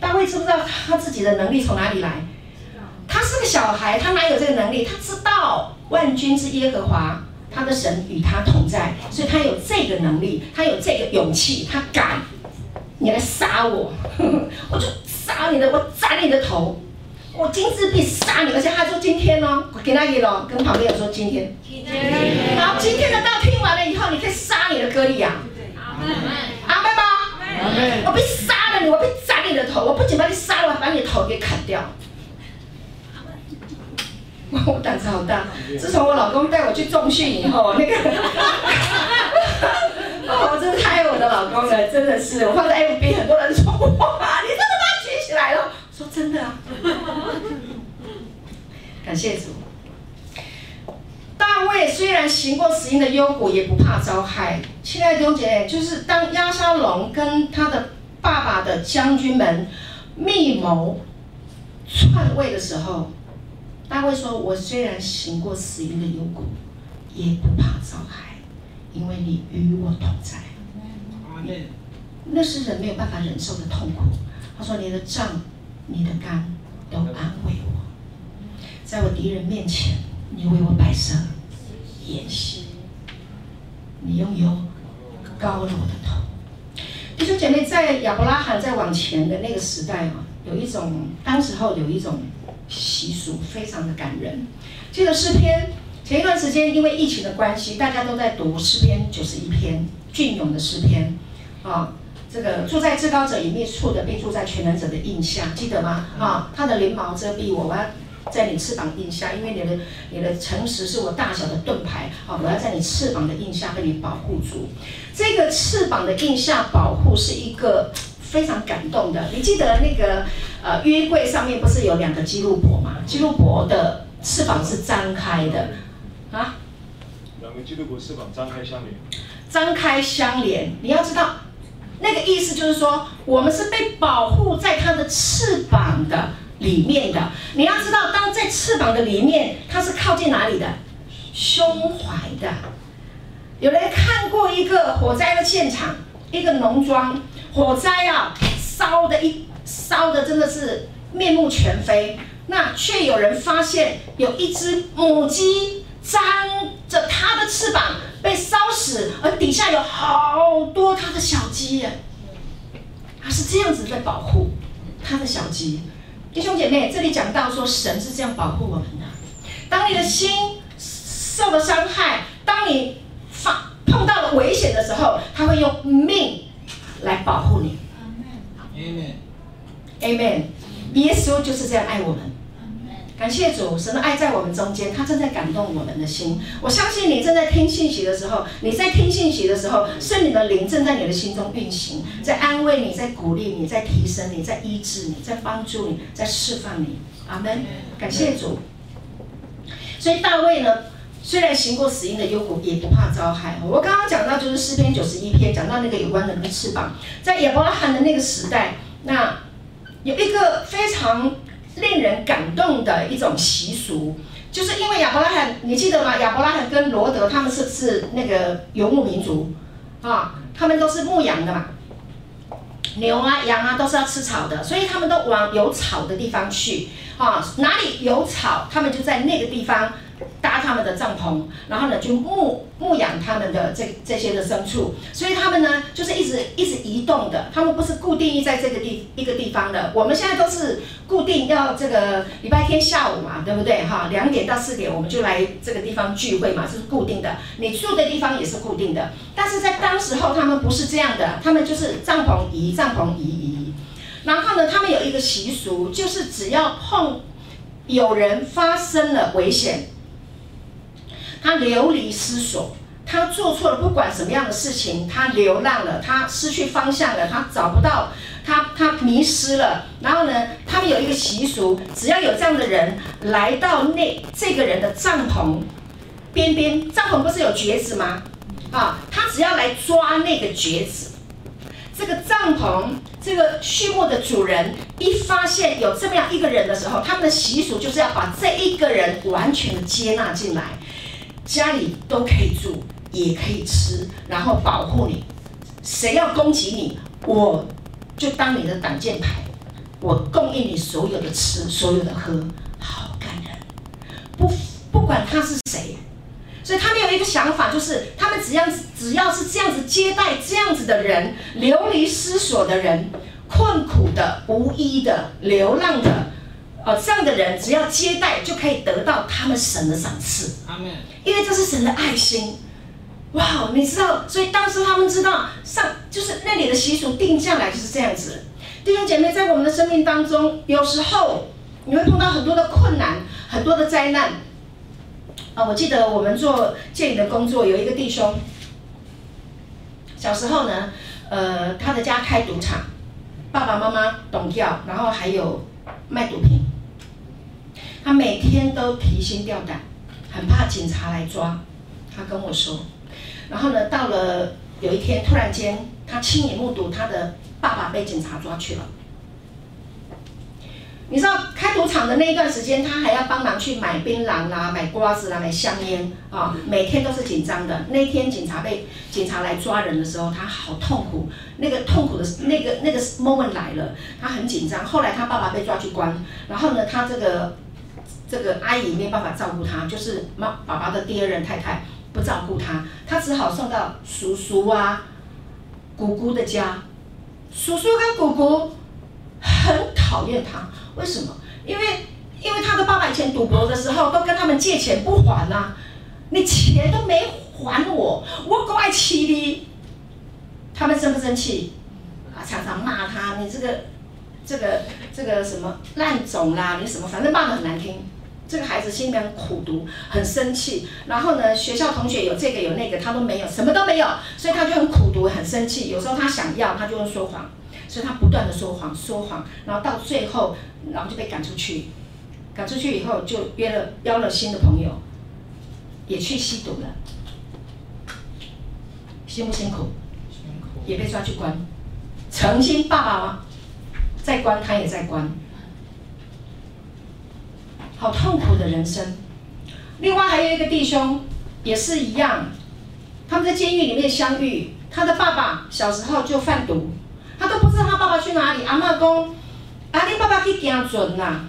A: 大卫知不知道他自己的能力从哪里来？他是个小孩，他哪有这个能力？他知道万军之耶和华，他的神与他同在，所以他有这个能力，他有这个勇气，他敢，你来杀我，我就杀你的，我斩你的头。我今日必杀你，而且他说今天哦，我给他一个，跟旁边人说今天。今天。好，今天的道听完了以后，你可以杀你的歌利亚。阿门。阿门吗？阿门。我必杀了你，我必斩你的头。我不仅把你杀了，我还把你的头给砍掉。我胆子好大。自从我老公带我去重训以后，那个，哦，我真的太爱我的老公了，真的是。我放在 FB，很多人说哇，你真的把举起来了。说真的啊，感谢主。大卫虽然行过死荫的幽谷，也不怕遭害。亲爱的弟兄姐妹，就是当亚沙龙跟他的爸爸的将军们密谋篡位的时候，大卫说：“我虽然行过死荫的幽谷，也不怕遭害，因为你与我同在。”那是人没有办法忍受的痛苦。他说：“你的杖。”你的肝都安慰我，在我敌人面前，你为我摆设筵席，你用油高了我的头。弟兄姐妹，在亚伯拉罕在往前的那个时代啊，有一种当时候有一种习俗，非常的感人。记得诗篇前一段时间因为疫情的关系，大家都在读诗篇九十一篇隽永的诗篇啊。这个住在至高者隐秘处的，并住在全能者的印下，记得吗？啊，他的翎毛遮蔽我，我要在你翅膀印下，因为你的你的诚实是我大小的盾牌。好，我要在你翅膀的印下被你保护住。这个翅膀的印下保护是一个非常感动的。你记得那个呃约柜上面不是有两个基路伯吗？基路伯的翅膀是张开的啊。
B: 两个基路伯翅膀张开相连。
A: 张开相连，你要知道。那个意思就是说，我们是被保护在它的翅膀的里面的。你要知道，当在翅膀的里面，它是靠近哪里的？胸怀的。有人看过一个火灾的现场，一个农庄火灾啊，烧的一烧的真的是面目全非。那却有人发现有一只母鸡张着它的翅膀。被烧死，而底下有好多它的小鸡耶，它是这样子在保护它的小鸡。弟兄姐妹，这里讲到说，神是这样保护我们的。当你的心受了伤害，当你发碰到了危险的时候，他会用命来保护你。Amen，Amen。耶稣就是这样爱我们。感谢主，神的爱在我们中间，他正在感动我们的心。我相信你正在听信息的时候，你在听信息的时候，圣灵的灵正在你的心中运行，在安慰你，在鼓励你，在提升你，在医治你，在帮助你，在释放你。阿门。感谢主。所以大卫呢，虽然行过死荫的幽谷，也不怕遭害。我刚刚讲到就是诗篇九十一篇，讲到那个有关人的翅膀，在亚伯拉罕的那个时代，那有一个非常。令人感动的一种习俗，就是因为亚伯拉罕，你记得吗？亚伯拉罕跟罗德他们是是那个游牧民族，啊，他们都是牧羊的嘛，牛啊羊啊都是要吃草的，所以他们都往有草的地方去，啊，哪里有草，他们就在那个地方。搭他们的帐篷，然后呢，就牧牧养他们的这这些的牲畜，所以他们呢，就是一直一直移动的，他们不是固定在这个地一个地方的。我们现在都是固定要这个礼拜天下午嘛，对不对？哈，两点到四点我们就来这个地方聚会嘛，是固定的。你住的地方也是固定的，但是在当时候他们不是这样的，他们就是帐篷移帐篷移移，然后呢，他们有一个习俗，就是只要碰有人发生了危险。他流离失所，他做错了不管什么样的事情，他流浪了，他失去方向了，他找不到，他他迷失了。然后呢，他们有一个习俗，只要有这样的人来到那这个人的帐篷边边，帐篷不是有橛子吗？啊，他只要来抓那个橛子，这个帐篷这个畜牧的主人一发现有这么样一个人的时候，他们的习俗就是要把这一个人完全的接纳进来。家里都可以住，也可以吃，然后保护你。谁要攻击你，我就当你的挡箭牌，我供应你所有的吃，所有的喝，好感人。不不管他是谁，所以他们有一个想法，就是他们只要只要是这样子接待这样子的人，流离失所的人，困苦的、无依的、流浪的。哦，这样的人只要接待就可以得到他们神的赏赐。阿门。因为这是神的爱心。哇，你知道，所以当时他们知道上就是那里的习俗定下来就是这样子。弟兄姐妹，在我们的生命当中，有时候你会碰到很多的困难，很多的灾难。啊，我记得我们做建灵的工作，有一个弟兄，小时候呢，呃，他的家开赌场，爸爸妈妈懂跳，然后还有卖毒品。他每天都提心吊胆，很怕警察来抓。他跟我说，然后呢，到了有一天，突然间，他亲眼目睹他的爸爸被警察抓去了。你知道，开赌场的那一段时间，他还要帮忙去买槟榔啦、买瓜子啦、买香烟啊，每天都是紧张的。那一天警察被警察来抓人的时候，他好痛苦。那个痛苦的那个那个 moment 来了，他很紧张。后来他爸爸被抓去关，然后呢，他这个。这个阿姨没办法照顾他，就是妈爸爸的第二任太太不照顾他，他只好送到叔叔啊、姑姑的家。叔叔跟姑姑很讨厌他，为什么？因为因为他的爸爸以前赌博的时候都跟他们借钱不还呐、你钱都没还我，我怪气的。他们生不生气？啊，常常骂他，你这个这个这个什么烂种啦，你什么反正骂的很难听。这个孩子心里面很苦读，很生气。然后呢，学校同学有这个有那个，他都没有，什么都没有，所以他就很苦读，很生气。有时候他想要，他就会说谎，所以他不断的说谎，说谎，然后到最后，然后就被赶出去。赶出去以后，就约了邀了新的朋友，也去吸毒了。辛不辛苦？辛苦。也被抓去关。曾经爸爸在关，他也在关。好痛苦的人生。另外还有一个弟兄，也是一样，他们在监狱里面相遇。他的爸爸小时候就贩毒，他都不知道他爸爸去哪里。阿嬷讲，啊，你爸爸去行船啦？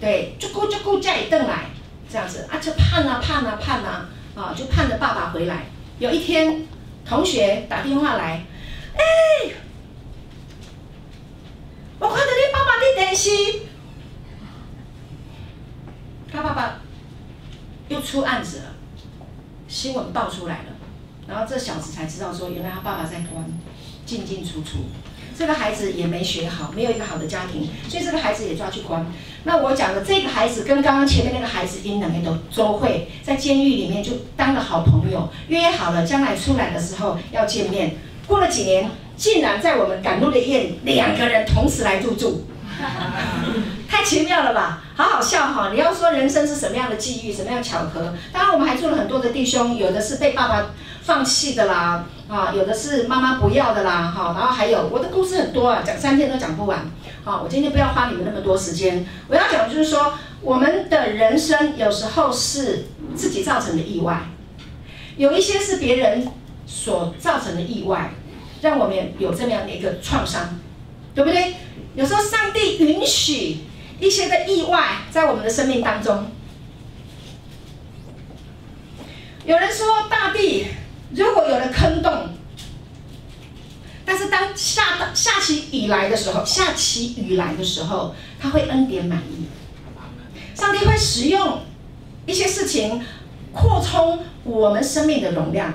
A: 对，就顾就顾家里邓来，这样子啊，就盼啊盼啊盼啊，啊，就盼着爸爸回来。有一天，同学打电话来，哎，我看到你爸。爸的电视，他爸爸又出案子了，新闻爆出来了，然后这小子才知道说，原来他爸爸在关，进进出出。这个孩子也没学好，没有一个好的家庭，所以这个孩子也抓去关。那我讲的这个孩子跟刚刚前面那个孩子，因两个都都会在监狱里面就当了好朋友，约好了将来出来的时候要见面。过了几年，竟然在我们赶路的夜，两个人同时来入住，太奇妙了吧？好好笑哈！你要说人生是什么样的际遇，什么样巧合？当然我们还做了很多的弟兄，有的是被爸爸放弃的啦。啊，有的是妈妈不要的啦，哈，然后还有我的故事很多啊，讲三天都讲不完。好，我今天不要花你们那么多时间，我要讲就是说，我们的人生有时候是自己造成的意外，有一些是别人所造成的意外，让我们有这么样的一个创伤，对不对？有时候上帝允许一些的意外在我们的生命当中。有人说大地。如果有了坑洞，但是当下下起雨来的时候，下起雨来的时候，他会恩典满溢。上帝会使用一些事情扩充我们生命的容量，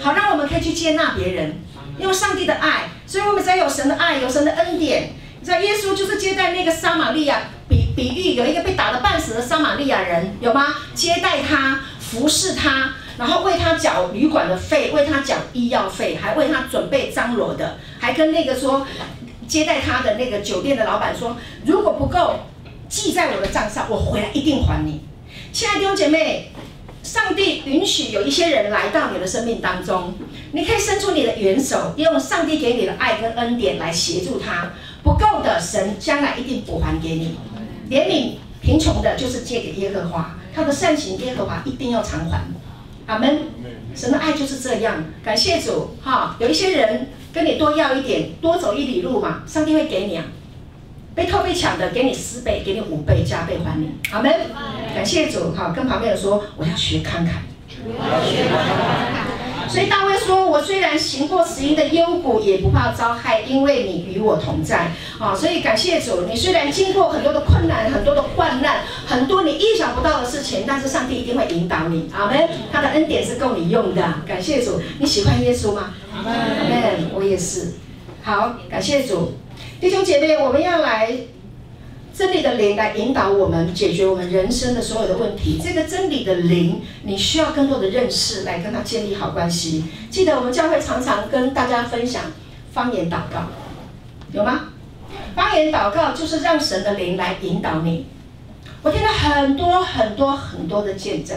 A: 好让我们可以去接纳别人，用上帝的爱。所以我们只要有神的爱，有神的恩典。你知道耶稣就是接待那个撒玛利亚，比比喻有一个被打得半死的撒玛利亚人，有吗？接待他，服侍他。然后为他缴旅馆的费，为他缴医药费，还为他准备张罗的，还跟那个说接待他的那个酒店的老板说，如果不够记在我的账上，我回来一定还你。亲爱的弟兄姐妹，上帝允许有一些人来到你的生命当中，你可以伸出你的援手，用上帝给你的爱跟恩典来协助他。不够的，神将来一定补还给你。怜悯贫穷的，就是借给耶和华，他的善行耶和华一定要偿还。阿门，神的爱就是这样。感谢主，哈，有一些人跟你多要一点，多走一里路嘛，上帝会给你啊。被偷被抢的，给你十倍，给你五倍，加倍还你。阿门，感谢主，哈，跟旁边人说，我要学慷慨。所以大卫说：“我虽然行过死荫的幽谷，也不怕遭害，因为你与我同在。”啊，所以感谢主，你虽然经过很多的困难、很多的患难、很多你意想不到的事情，但是上帝一定会引导你。阿门。他的恩典是够你用的。感谢主，你喜欢耶稣吗？阿门。我也是。好，感谢主，弟兄姐妹，我们要来。真理的灵来引导我们解决我们人生的所有的问题。这个真理的灵，你需要更多的认识来跟他建立好关系。记得我们教会常常跟大家分享方言祷告，有吗？方言祷告就是让神的灵来引导你。我听了很多很多很多的见证。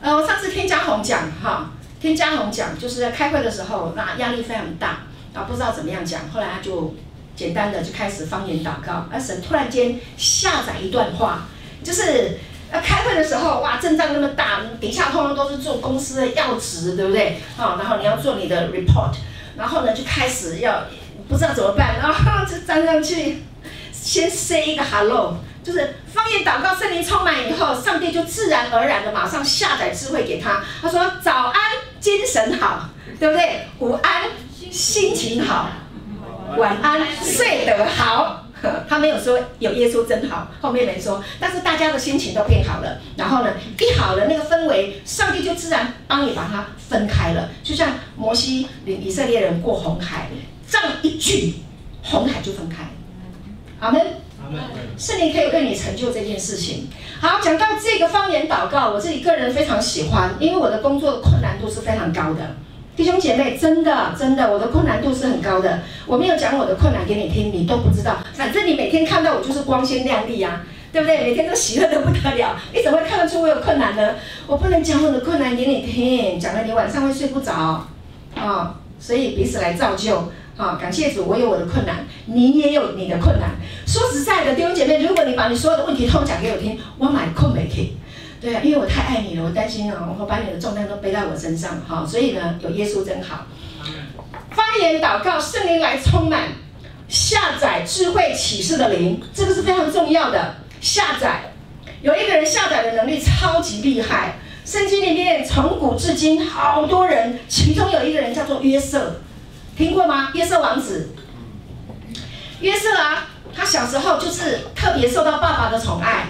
A: 呃，我上次听嘉宏讲哈，听嘉宏讲，就是在开会的时候，那压力非常大，啊，不知道怎么样讲，后来他就。简单的就开始方言祷告，而神突然间下载一段话，就是要开会的时候，哇，阵仗那么大，底下通通都是做公司的要职，对不对？好，然后你要做你的 report，然后呢就开始要不知道怎么办，然后就站上去，先 say 一个 hello，就是方言祷告，圣灵充满以后，上帝就自然而然的马上下载智慧给他。他说早安，精神好，对不对？午安，心情好。晚安，睡得好。他没有说有耶稣真好，后面没说，但是大家的心情都变好了。然后呢，一好了，那个氛围，上帝就自然帮你把它分开了。就像摩西领以色列人过红海，这样一句，红海就分开。阿门。阿门。圣灵可以为你成就这件事情。好，讲到这个方言祷告，我自己个人非常喜欢，因为我的工作的困难度是非常高的。弟兄姐妹，真的真的，我的困难度是很高的。我没有讲我的困难给你听，你都不知道。反正你每天看到我就是光鲜亮丽呀，对不对？每天都喜乐得不得了，你怎么会看得出我有困难呢？我不能讲我的困难给你听，讲了你晚上会睡不着啊、所以彼此来造就啊、感谢主，我有我的困难，你也有你的困难。说实在的，弟兄姐妹，如果你把你所有的问题都讲给我听，我买空没听。对啊，因为我太爱你了，我担心啊，我会把你的重担都背在我身上，哈，所以呢，有耶稣真好。方言祷告，圣灵来充满，下载智慧启示的灵，这个是非常重要的。下载，有一个人下载的能力超级厉害，圣经里面从古至今好多人，其中有一个人叫做约瑟，听过吗？约瑟王子。约瑟啊，他小时候就是特别受到爸爸的宠爱，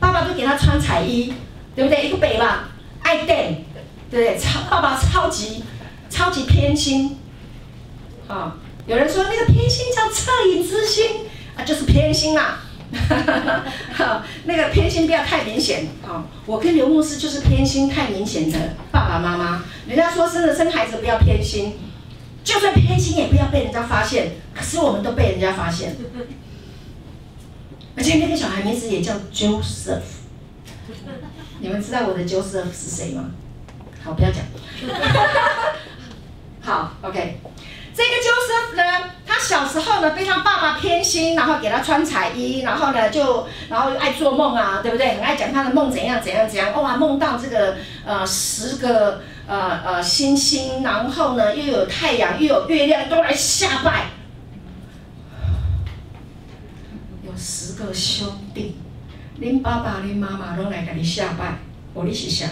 A: 爸爸都给他穿彩衣，对不对？一个北吧，爱戴，对不对？超爸爸超级超级偏心，啊、有人说那个偏心叫恻隐之心啊，就是偏心啦。好，那个偏心不要太明显。好，我跟刘牧师就是偏心太明显的爸爸妈妈。人家说生了生孩子不要偏心，就算偏心也不要被人家发现。可是我们都被人家发现，而且那个小孩名字也叫 Joseph。你们知道我的 Joseph 是谁吗？好，不要讲。好，OK。这个 Joseph 呢，他小时候呢被他爸爸偏心，然后给他穿彩衣，然后呢就，然后爱做梦啊，对不对？很爱讲他的梦怎样怎样怎样，哇，梦到这个呃十个呃呃星星，然后呢又有太阳又有月亮都来下拜，有十个兄弟，恁爸爸恁妈妈都来给你下拜，我你是想，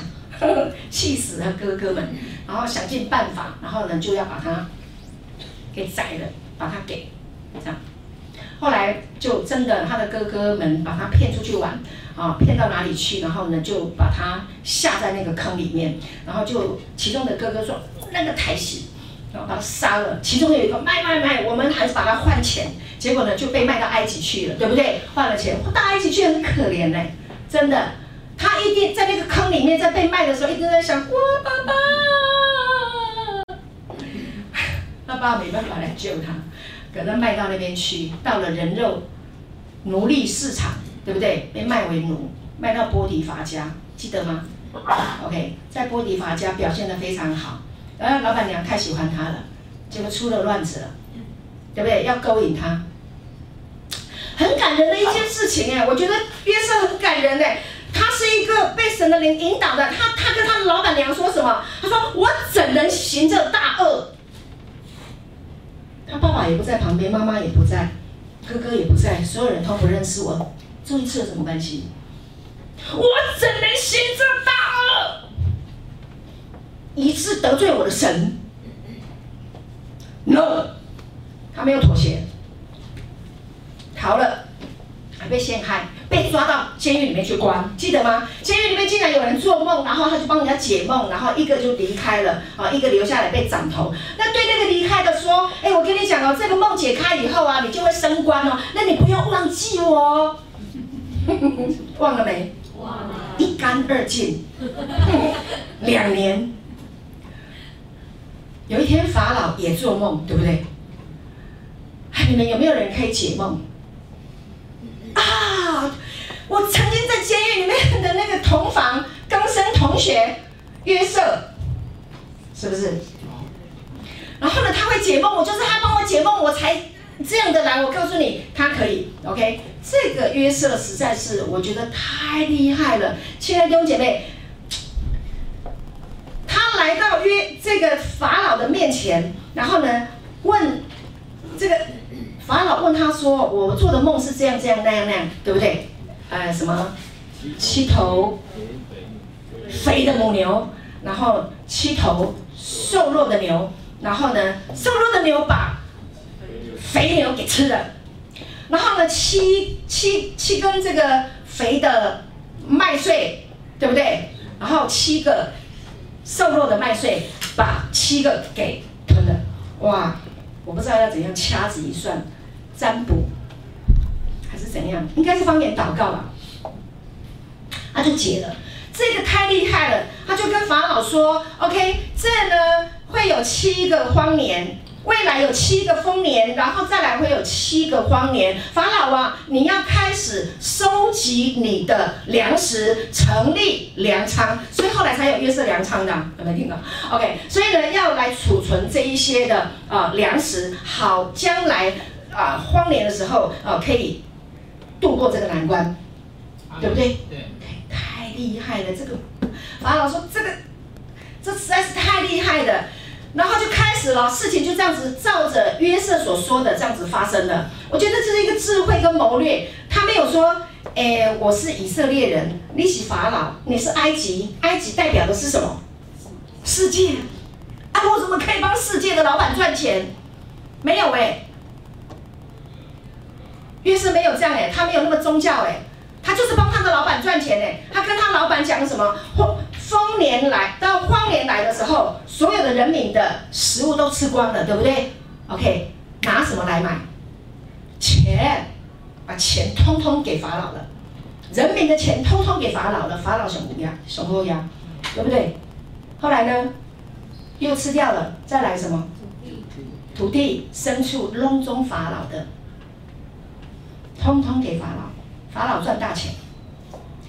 A: 气死了哥哥们，然后想尽办法，然后呢就要把他。给宰了，把他给这样，后来就真的他的哥哥们把他骗出去玩，啊，骗到哪里去？然后呢，就把他下在那个坑里面，然后就其中的哥哥说那个太细，把他杀了。其中有一个卖卖卖，我们还是把他换钱，结果呢就被卖到埃及去了，对不对？换了钱，到埃及去很可怜嘞，真的，他一定在那个坑里面，在被卖的时候一直在想我爸爸。他爸没办法来救他，给他卖到那边去，到了人肉奴隶市场，对不对？被卖为奴，卖到波提法家，记得吗？OK，在波提法家表现得非常好，然后老板娘太喜欢他了，结果出了乱子了，对不对？要勾引他，很感人的一件事情哎，我觉得约瑟很感人哎，他是一个被神的灵引导的，他他跟他的老板娘说什么？他说我怎能行这大恶？他爸爸也不在旁边，妈妈也不在，哥哥也不在，所有人都不认识我，这一次有什么关系？我怎能行这大，以致得罪我的神？No，他没有妥协，逃了，还被陷害。被抓到监狱里面去关，记得吗？监狱里面竟然有人做梦，然后他就帮人家解梦，然后一个就离开了，啊，一个留下来被斩头。那对那个离开的说，哎，我跟你讲哦，这个梦解开以后啊，你就会升官哦，那你不要忘记我哦。忘了没？忘了。一干二净。两年。有一天法老也做梦，对不对？你们有没有人可以解梦？啊！我曾经在监狱里面的那个同房刚生同学约瑟，是不是？然后呢，他会解梦，我就是他帮我解梦，我才这样的来。我告诉你，他可以，OK。这个约瑟实在是我觉得太厉害了，亲爱的弟兄姐妹，他来到约这个法老的面前，然后呢，问这个。法老问他说：“我做的梦是这样这样那样那样，对不对？呃，什么七头肥的母牛，然后七头瘦弱的牛，然后呢，瘦弱的牛把肥牛给吃了，然后呢，七七七根这个肥的麦穗，对不对？然后七个瘦弱的麦穗把七个给吞了。哇，我不知道要怎样掐指一算。”占卜还是怎样？应该是方言祷告吧。他就解了，这个太厉害了。他就跟法老说：“OK，这呢会有七个荒年，未来有七个丰年，然后再来会有七个荒年。法老啊，你要开始收集你的粮食，成立粮仓。所以后来才有约瑟粮仓的，有没有听到？OK，所以呢要来储存这一些的啊、呃、粮食，好将来。”啊，荒年的时候啊，可以度过这个难关，啊、对不对？对，太厉害了！这个法老说：“这个，这实在是太厉害了。”然后就开始了，事情就这样子照着约瑟所说的这样子发生了。我觉得这是一个智慧跟谋略。他没有说：“哎，我是以色列人，你是法老，你是埃及，埃及代表的是什么？世界。啊，我怎么可以帮世界的老板赚钱？没有哎。”约瑟没有这样哎，他没有那么宗教哎，他就是帮他的老板赚钱哎。他跟他老板讲什么？丰年来到荒年来的时候，所有的人民的食物都吃光了，对不对？OK，拿什么来买？钱，把钱通通给法老了，人民的钱通通给法老了，法老什么呀？什么呀？对不对？后来呢？又吃掉了，再来什么？土地、土地牲畜、笼中法老的，通通给法老，法老赚大钱，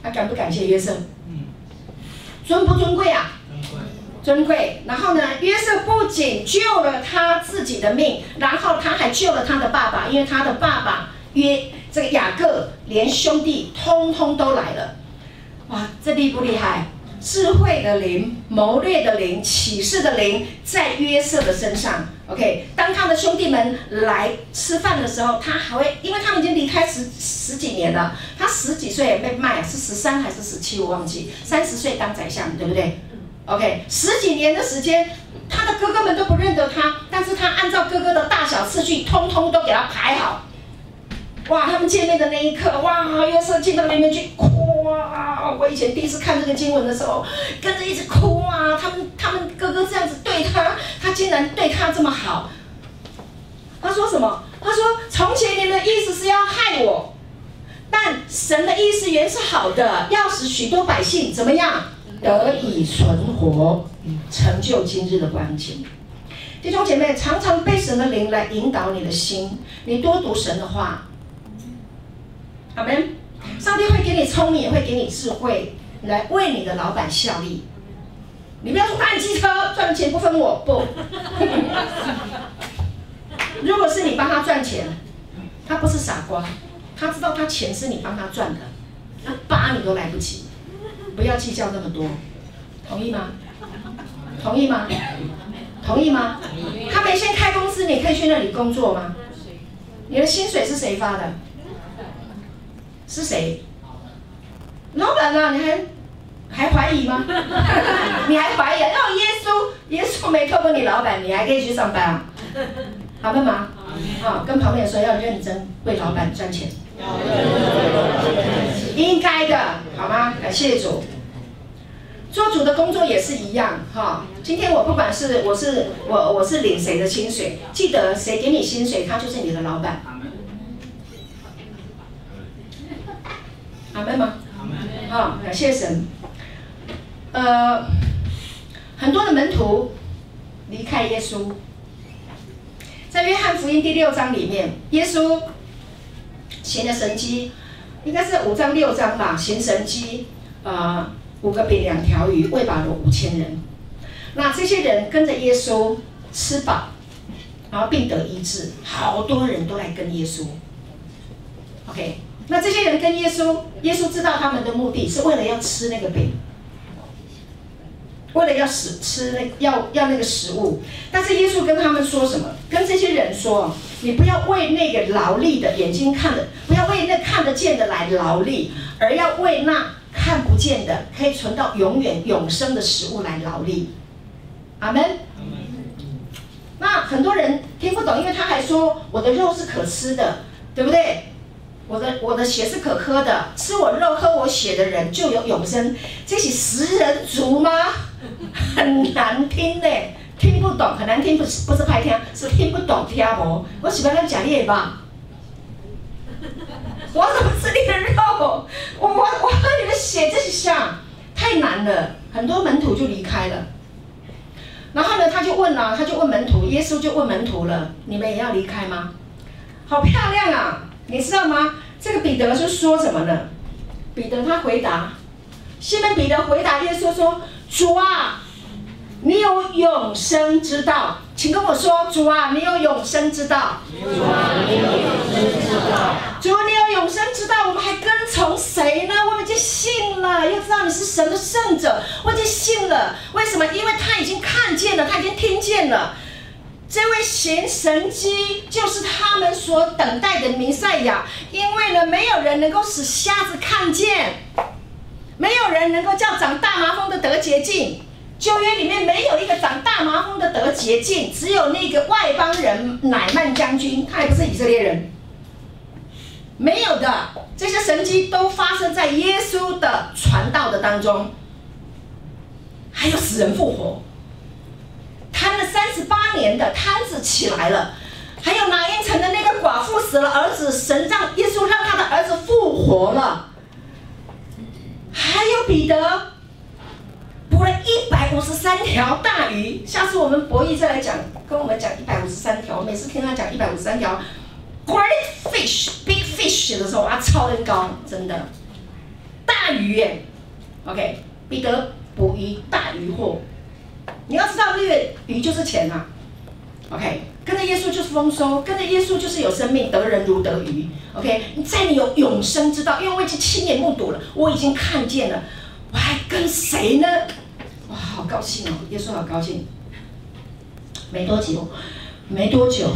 A: 他感不感谢约瑟？尊不尊贵啊？尊贵。尊贵。然后呢，约瑟不仅救了他自己的命，然后他还救了他的爸爸，因为他的爸爸约这个雅各连兄弟通通都来了，哇，这厉不厉害？智慧的灵、谋略的灵、启示的灵，在约瑟的身上。OK，当他的兄弟们来吃饭的时候，他还会，因为他们已经离开十十几年了。他十几岁被卖，是十三还是十七？我忘记。三十岁当宰相，对不对？OK，十几年的时间，他的哥哥们都不认得他，但是他按照哥哥的大小次序，通通都给他排好。哇，他们见面的那一刻，哇，约瑟进到里面去哭啊！我以前第一次看这个经文的时候，跟着一直哭啊。他们他们哥哥这样子对他，他竟然对他这么好。他说什么？他说：“从前你的意思是要害我，但神的意思原是好的，要使许多百姓怎么样得以存活，成就今日的光景。”弟兄姐妹，常常被神的灵来引导你的心，你多读神的话。阿门，上帝会给你聪明，也会给你智慧，来为你的老板效力。你不要说他很机车，赚钱不分我，不。如果是你帮他赚钱，他不是傻瓜，他知道他钱是你帮他赚的，他扒你都来不及。不要计较那么多，同意吗？同意吗？同意吗？他没先开公司，你可以去那里工作吗？你的薪水是谁发的？是谁？老板啊，你还还怀疑吗？你还怀疑？然后耶稣，耶稣没透过你老板，你还可以去上班啊？好不好？啊，跟旁边说要认真为老板赚钱，应该的，好吗？感谢主。做主的工作也是一样，哈。今天我不管是我是我我是领谁的薪水，记得谁给你薪水，他就是你的老板。阿门吗？好，感谢神。呃，很多的门徒离开耶稣，在约翰福音第六章里面，耶稣行的神迹，应该是五章六章吧，行神迹，呃，五个饼两条鱼喂饱了五千人。那这些人跟着耶稣吃饱，然后病得医治，好多人都来跟耶稣。OK。那这些人跟耶稣，耶稣知道他们的目的是为了要吃那个饼，为了要食吃那要要那个食物。但是耶稣跟他们说什么？跟这些人说：你不要为那个劳力的眼睛看的，不要为那看得见的来劳力，而要为那看不见的可以存到永远永生的食物来劳力。阿门。那很多人听不懂，因为他还说我的肉是可吃的，对不对？我的我的血是可喝的，吃我肉喝我血的人就有永生。这是食人族吗？很难听呢，听不懂，很难听，不是不是拍听，是听不懂听不。我喜欢那假列吧。我怎么吃你的肉？我我我喝你的血，这是像太难了。很多门徒就离开了。然后呢，他就问了，他就问门徒，耶稣就问门徒了：你们也要离开吗？好漂亮啊！你知道吗？这个彼得是说什么呢？彼得他回答，西门彼得回答耶稣说：“主啊，你有永生之道，请跟我说，主啊，你有永生之道。主啊，你有永生之道。主啊，你有永生之道，我们还跟从谁呢？我们已经信了，又知道你是神的圣者，我已经信了。为什么？因为他已经看见了，他已经听见了。”这位行神迹就是他们所等待的弥赛亚，因为呢，没有人能够使瞎子看见，没有人能够叫长大麻风的得洁净。旧约里面没有一个长大麻风的得洁净，只有那个外邦人乃曼将军，他还不是以色列人。没有的，这些神迹都发生在耶稣的传道的当中。还有死人复活，三十八年的摊子起来了，还有拿因城的那个寡妇死了儿子，神让耶稣让他的儿子复活了。还有彼得捕了一百五十三条大鱼，下次我们博弈再来讲，跟我们讲一百五十三条。每次听他讲一百五十三条。Great fish, big fish 的时候，哇，超人高，真的，大鱼耶。OK，彼得捕鱼，大鱼货。你要知道，那个鱼就是钱啊。OK，跟着耶稣就是丰收，跟着耶稣就是有生命，得人如得鱼。OK，在你有永生之道，因为我已经亲眼目睹了，我已经看见了，我还跟谁呢？哇，好高兴哦，耶稣好高兴。没多久，没多久。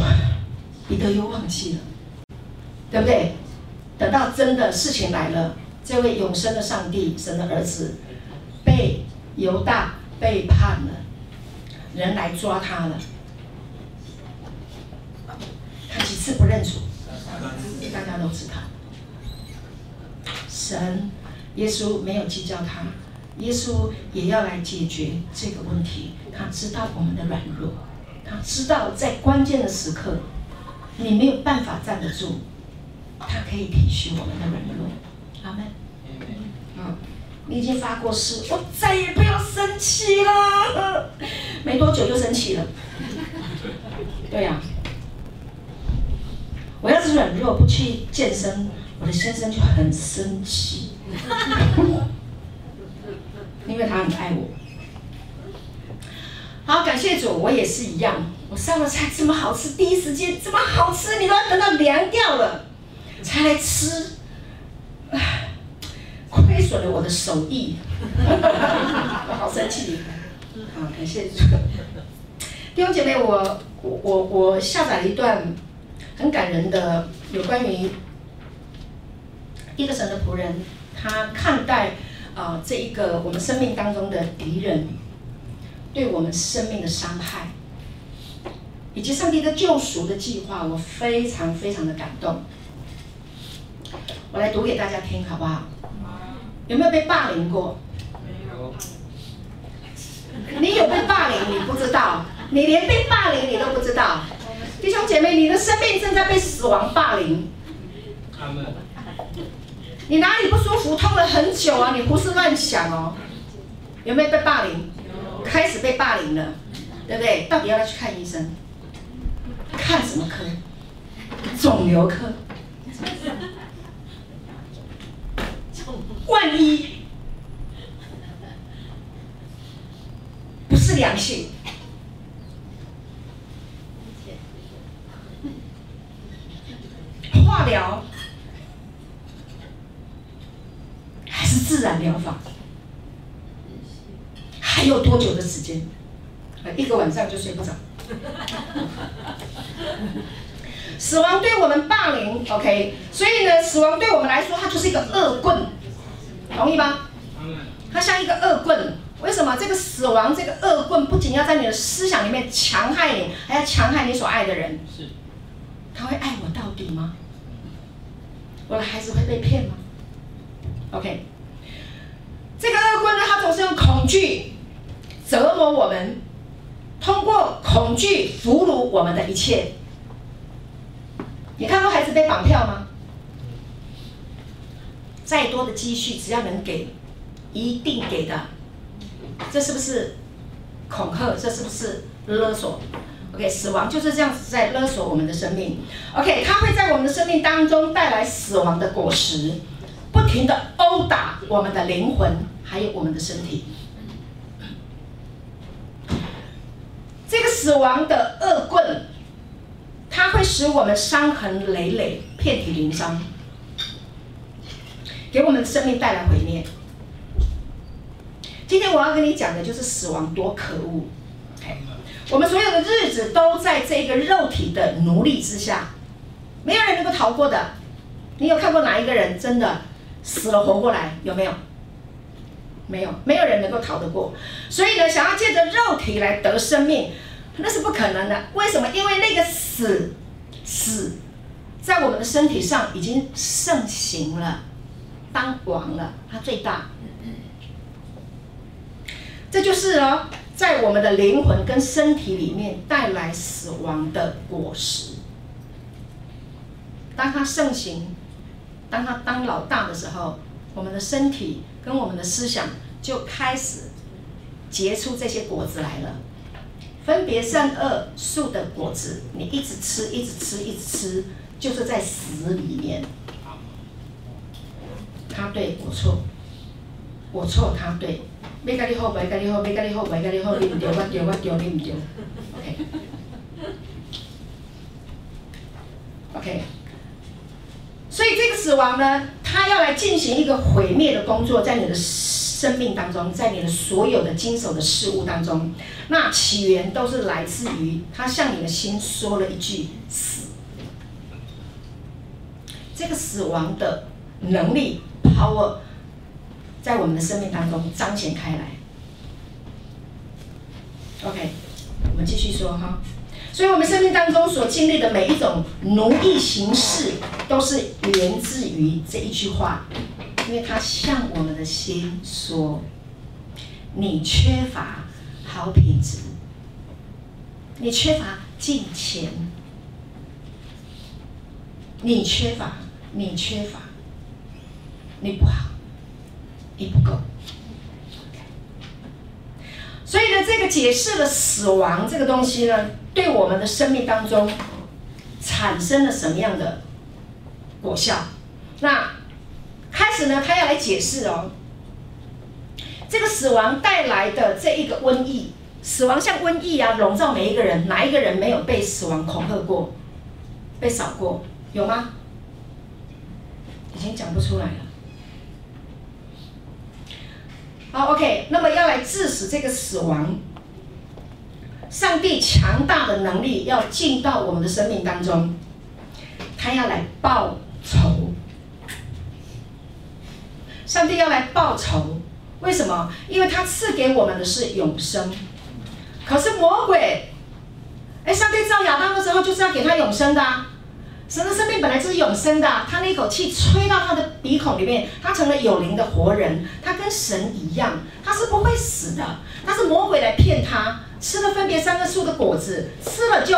A: 彼得又忘记了，对不对？等到真的事情来了，这位永生的上帝，神的儿子，被犹大背叛了，人来抓他了。他几次不认主，大家都知道。神，耶稣没有计较他，耶稣也要来解决这个问题。他知道我们的软弱，他知道在关键的时刻。你没有办法站得住，他可以体恤我们的软弱。阿门。嗯，你已经发过誓，我再也不要生气了。没多久又生气了。对呀、我要是软弱不去健身，我的先生就很生气，因为他很爱我。好，感谢主，我也是一样。我上了菜这么好吃，第一时间这么好吃，你都要等到凉掉了才来吃，唉，亏损了我的手艺，我 好生气。好，感谢主。弟兄姐妹，我我我我下载了一段很感人的有关于一个神的仆人，他看待啊、这一个我们生命当中的敌人对我们生命的伤害。以及上帝的救赎的计划，我非常非常的感动。我来读给大家听，好不好？有没有被霸凌过？没有。你有被霸凌，你不知道，你连被霸凌你都不知道。弟兄姐妹，你的生命正在被死亡霸凌。你哪里不舒服，痛了很久啊？你胡思乱想哦。有没有被霸凌？开始被霸凌了，对不对？到底要不要去看医生？看什么科？肿瘤科。万一不是良性，化疗还是自然疗法？还有多久的时间？一个晚上就睡不着。死亡对我们霸凌，OK，所以呢，死亡对我们来说，它就是一个恶棍，同意吗？他像一个恶棍。为什么这个死亡这个恶棍不仅要在你的思想里面强害你，还要强害你所爱的人？是，他会爱我到底吗？我的孩子会被骗吗？OK，这个恶棍呢，他总是用恐惧折磨我们。通过恐惧俘虏我们的一切。你看过孩子被绑票吗？再多的积蓄，只要能给，一定给的。这是不是恐吓？这是不是勒索？OK，死亡就是这样子在勒索我们的生命。OK，它会在我们的生命当中带来死亡的果实，不停的殴打我们的灵魂，还有我们的身体。这个死亡的恶棍，它会使我们伤痕累累、遍体鳞伤，给我们的生命带来毁灭。今天我要跟你讲的就是死亡多可恶。我们所有的日子都在这个肉体的奴隶之下，没有人能够逃过的。你有看过哪一个人真的死了活过来？有没有？没有，没有人能够逃得过。所以呢，想要借着肉体来得生命，那是不可能的。为什么？因为那个死，死，在我们的身体上已经盛行了，当王了，他最大。这就是哦，在我们的灵魂跟身体里面带来死亡的果实。当他盛行，当他当老大的时候，我们的身体跟我们的思想就开始结出这些果子来了。分别善恶树的果子，你一直吃，一直吃，一直吃，就是在死里面。他对我错，我错他对。没跟你好，没跟你好，没跟你好，没跟你好，你唔对，我对，我对，你唔对。OK。OK。所以这个死亡呢，它要来进行一个毁灭的工作，在你的生命当中，在你的所有的经手的事物当中，那起源都是来自于他向你的心说了一句“死”。这个死亡的能力 （power）。在我们的生命当中彰显开来。OK，我们继续说哈。所以，我们生命当中所经历的每一种奴役形式，都是源自于这一句话，因为它向我们的心说：你缺乏好品质，你缺乏金钱，你缺乏，你缺乏，你不好。你不够，所以呢，这个解释了死亡这个东西呢，对我们的生命当中产生了什么样的果效？那开始呢，他要来解释哦，这个死亡带来的这一个瘟疫，死亡像瘟疫啊，笼罩每一个人，哪一个人没有被死亡恐吓过、被扫过？有吗？已经讲不出来了。好，OK，那么要来致死这个死亡，上帝强大的能力要进到我们的生命当中，他要来报仇。上帝要来报仇，为什么？因为他赐给我们的是永生，可是魔鬼，哎，上帝造亚当的时候就是要给他永生的啊。神的生命本来就是永生的，他那一口气吹到他的鼻孔里面，他成了有灵的活人，他跟神一样，他是不会死的。他是魔鬼来骗他，吃了分别三个树的果子，吃了就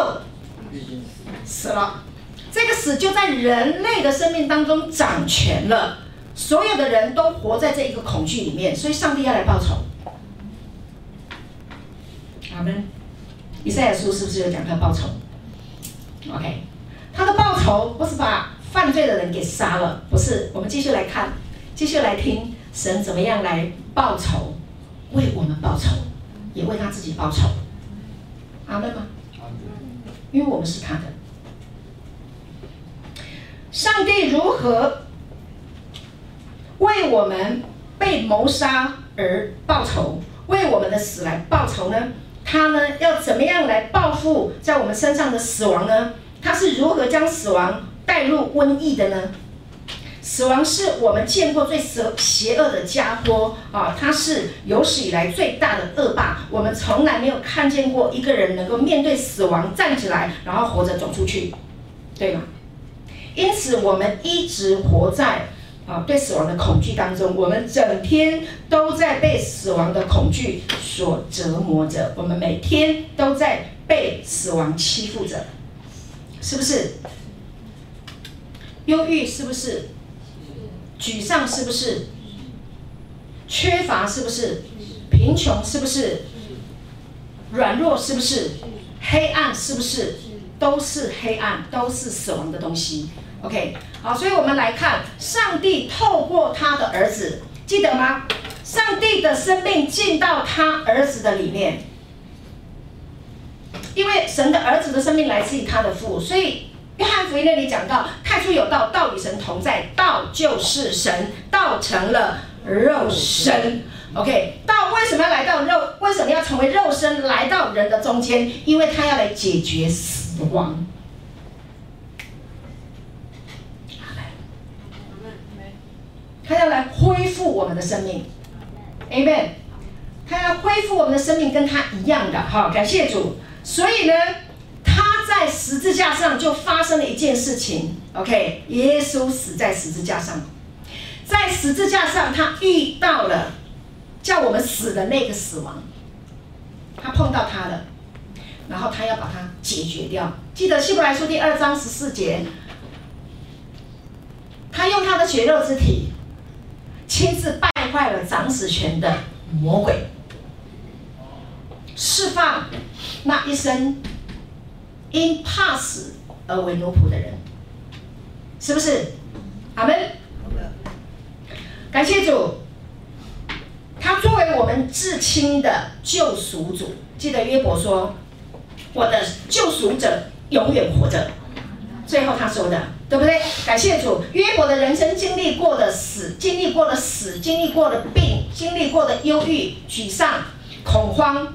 A: 死了。这个死就在人类的生命当中掌权了，所有的人都活在这一个恐惧里面，所以上帝要来报仇。阿门。以赛亚书是不是有讲他报仇？OK。仇不是把犯罪的人给杀了，不是。我们继续来看，继续来听神怎么样来报仇，为我们报仇，也为他自己报仇。阿门吗？因为我们是他的。上帝如何为我们被谋杀而报仇，为我们的死来报仇呢？他呢要怎么样来报复在我们身上的死亡呢？他是如何将死亡带入瘟疫的呢？死亡是我们见过最邪邪恶的家伙啊！他是有史以来最大的恶霸。我们从来没有看见过一个人能够面对死亡站起来，然后活着走出去，对吗？因此，我们一直活在啊对死亡的恐惧当中。我们整天都在被死亡的恐惧所折磨着。我们每天都在被死亡欺负着。是不是？忧郁是不是？沮丧是不是？缺乏是不是？贫穷是不是？软弱是不是？黑暗是不是？都是黑暗，都是死亡的东西。OK，好，所以我们来看，上帝透过他的儿子，记得吗？上帝的生命进到他儿子的里面。因为神的儿子的生命来自于他的父，所以约翰福音那里讲到：太初有道，道与神同在，道就是神，道成了肉身。OK，道为什么要来到肉？为什么要成为肉身来到人的中间？因为他要来解决死亡。他要来恢复我们的生命。Amen。他要恢复我们的生命，跟他一样的。好，感谢主。所以呢，他在十字架上就发生了一件事情，OK，耶稣死在十字架上，在十字架上，他遇到了叫我们死的那个死亡，他碰到他了，然后他要把它解决掉。记得希伯来书第二章十四节，他用他的血肉之体，亲自败坏了掌死权的魔鬼，释放那一生因怕死而为奴仆的人，是不是？阿门。感谢主，他作为我们至亲的救赎主。记得约伯说：“我的救赎者永远活着。”最后他说的，对不对？感谢主，约伯的人生经历过的死，经历过的死，经历过的病，经历过的忧郁、沮丧、恐慌，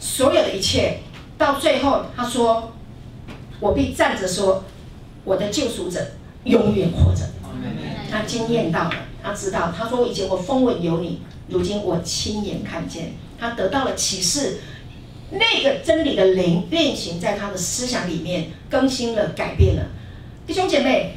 A: 所有的一切，到最后他说：“我必站着说，我的救赎者永远活着。”他惊艳到了，他知道，他说：“以前我风闻有你，如今我亲眼看见。”他得到了启示。那个真理的灵运行在他的思想里面，更新了，改变了。弟兄姐妹，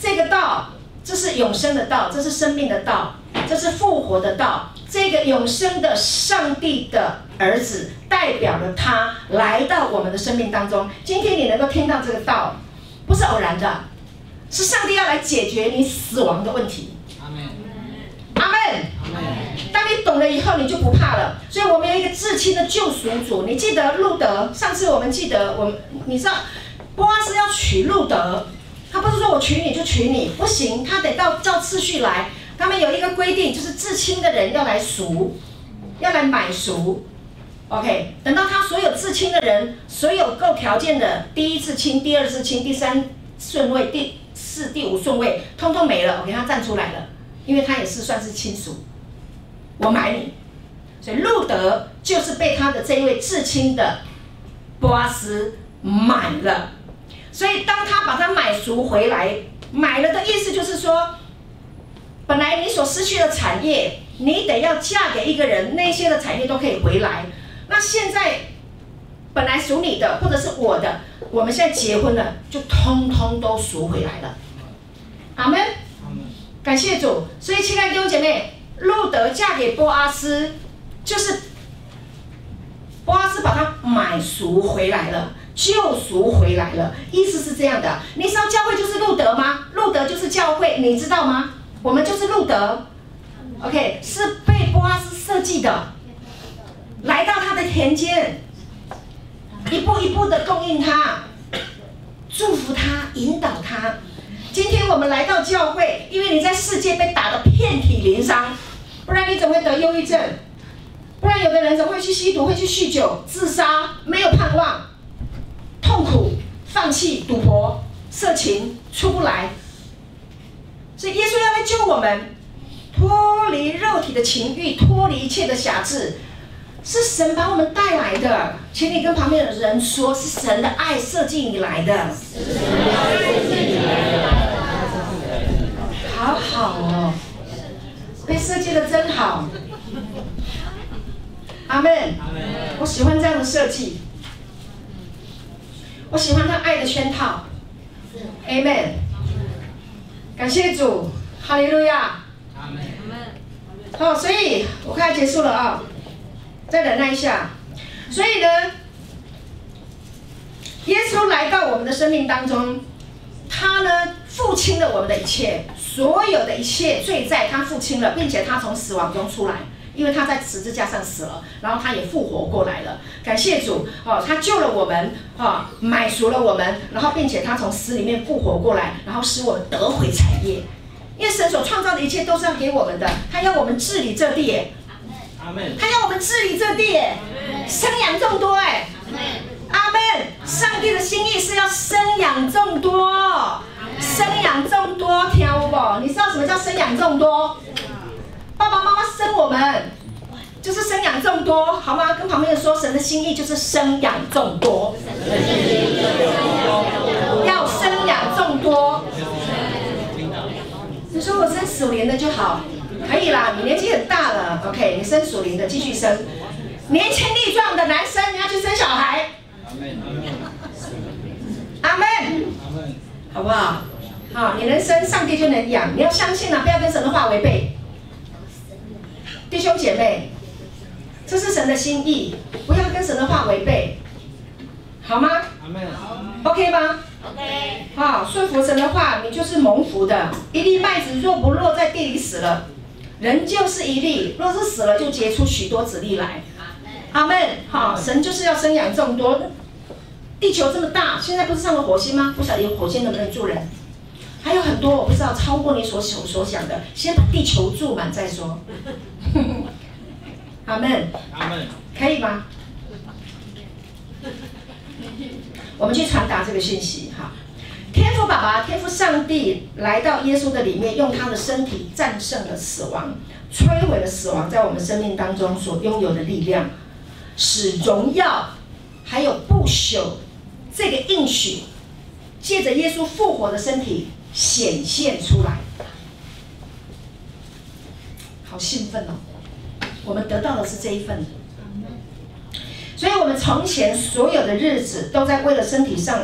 A: 这个道，这是永生的道，这是生命的道，这是复活的道。这个永生的上帝的儿子，代表了他来到我们的生命当中。今天你能够听到这个道，不是偶然的，是上帝要来解决你死亡的问题。阿门。阿门。阿门。当你懂了以后，你就不怕了。所以我们有一个至亲的救赎主。你记得路德？上次我们记得，我们你知道，波阿斯要娶路德，他不是说我娶你就娶你，不行，他得到照次序来。他们有一个规定，就是至亲的人要来赎，要来买赎。OK，等到他所有至亲的人，所有够条件的，第一次亲、第二次亲、第三顺位、第四、第五顺位，通通没了，我给他站出来了，因为他也是算是亲属。我买你，所以路德就是被他的这一位至亲的波阿斯买了。所以当他把他买赎回来，买了的意思就是说，本来你所失去的产业，你得要嫁给一个人，那些的产业都可以回来。那现在本来属你的或者是我的，我们现在结婚了，就通通都赎回来了。阿门。感谢主。所以亲爱的弟兄姐妹。路德嫁给波阿斯，就是波阿斯把他买赎回来了，救赎回来了。意思是这样的，你知道教会就是路德吗？路德就是教会，你知道吗？我们就是路德，OK，是被波阿斯设计的，来到他的田间，一步一步的供应他，祝福他，引导他。今天我们来到教会，因为你在世界被打得遍体鳞伤。不然你怎么会得忧郁症？不然有的人怎么会去吸毒、会去酗酒、自杀？没有盼望，痛苦，放弃赌博、色情，出不来。所以耶稣要来救我们，脱离肉体的情欲，脱离一切的瑕疵，是神把我们带来的。请你跟旁边的人说，是神的爱设计你来的。好好哦。被设计的真好，阿门。我喜欢这样的设计，我喜欢他爱的圈套，阿门。感谢主，哈利路亚，阿门。好，所以我快要结束了啊，再忍耐一下。所以呢，耶稣来到我们的生命当中，他呢，付清了我们的一切。所有的一切罪债，他付清了，并且他从死亡中出来，因为他在十字架上死了，然后他也复活过来了。感谢主，哦，他救了我们，哦，买赎了我们，然后并且他从死里面复活过来，然后使我们得回产业。因为神所创造的一切都是要给我们的，他要我们治理这地，阿门。他要我们治理这地，生养众多，哎，阿门。上帝的心意是要生养众多。生养众多，听有无？你知道什么叫生养众多？爸爸妈妈生我们，就是生养众多，好吗？跟旁边人说，神的心意就是生养众多，要生养众多。你说我生属灵的就好，可以啦。你年纪很大了，OK，你生属灵的继续生。年轻力壮的男生，你要去生小孩。阿门。阿门。好不好？好，你能生，上帝就能养。你要相信啊，不要跟神的话违背。弟兄姐妹，这是神的心意，不要跟神的话违背，好吗？
C: 阿门。
A: OK 吗
D: ？OK。
A: 好，顺服神的话，你就是蒙福的。一粒麦子若不落在地里死了，人就是一粒；若是死了，就结出许多子粒来。阿门。好，神就是要生养众多。地球这么大，现在不是上了火星吗？不晓得火星能不能住人？还有很多我不知道，超过你所所所想的。先把地球住满再说。阿门。
C: 阿门。
A: 可以吗？我们去传达这个讯息哈。天父爸爸，天父上帝来到耶稣的里面，用他的身体战胜了死亡，摧毁了死亡在我们生命当中所拥有的力量，使荣耀还有不朽。这个应许，借着耶稣复活的身体显现出来，好兴奋哦！我们得到的是这一份，所以我们从前所有的日子都在为了身体上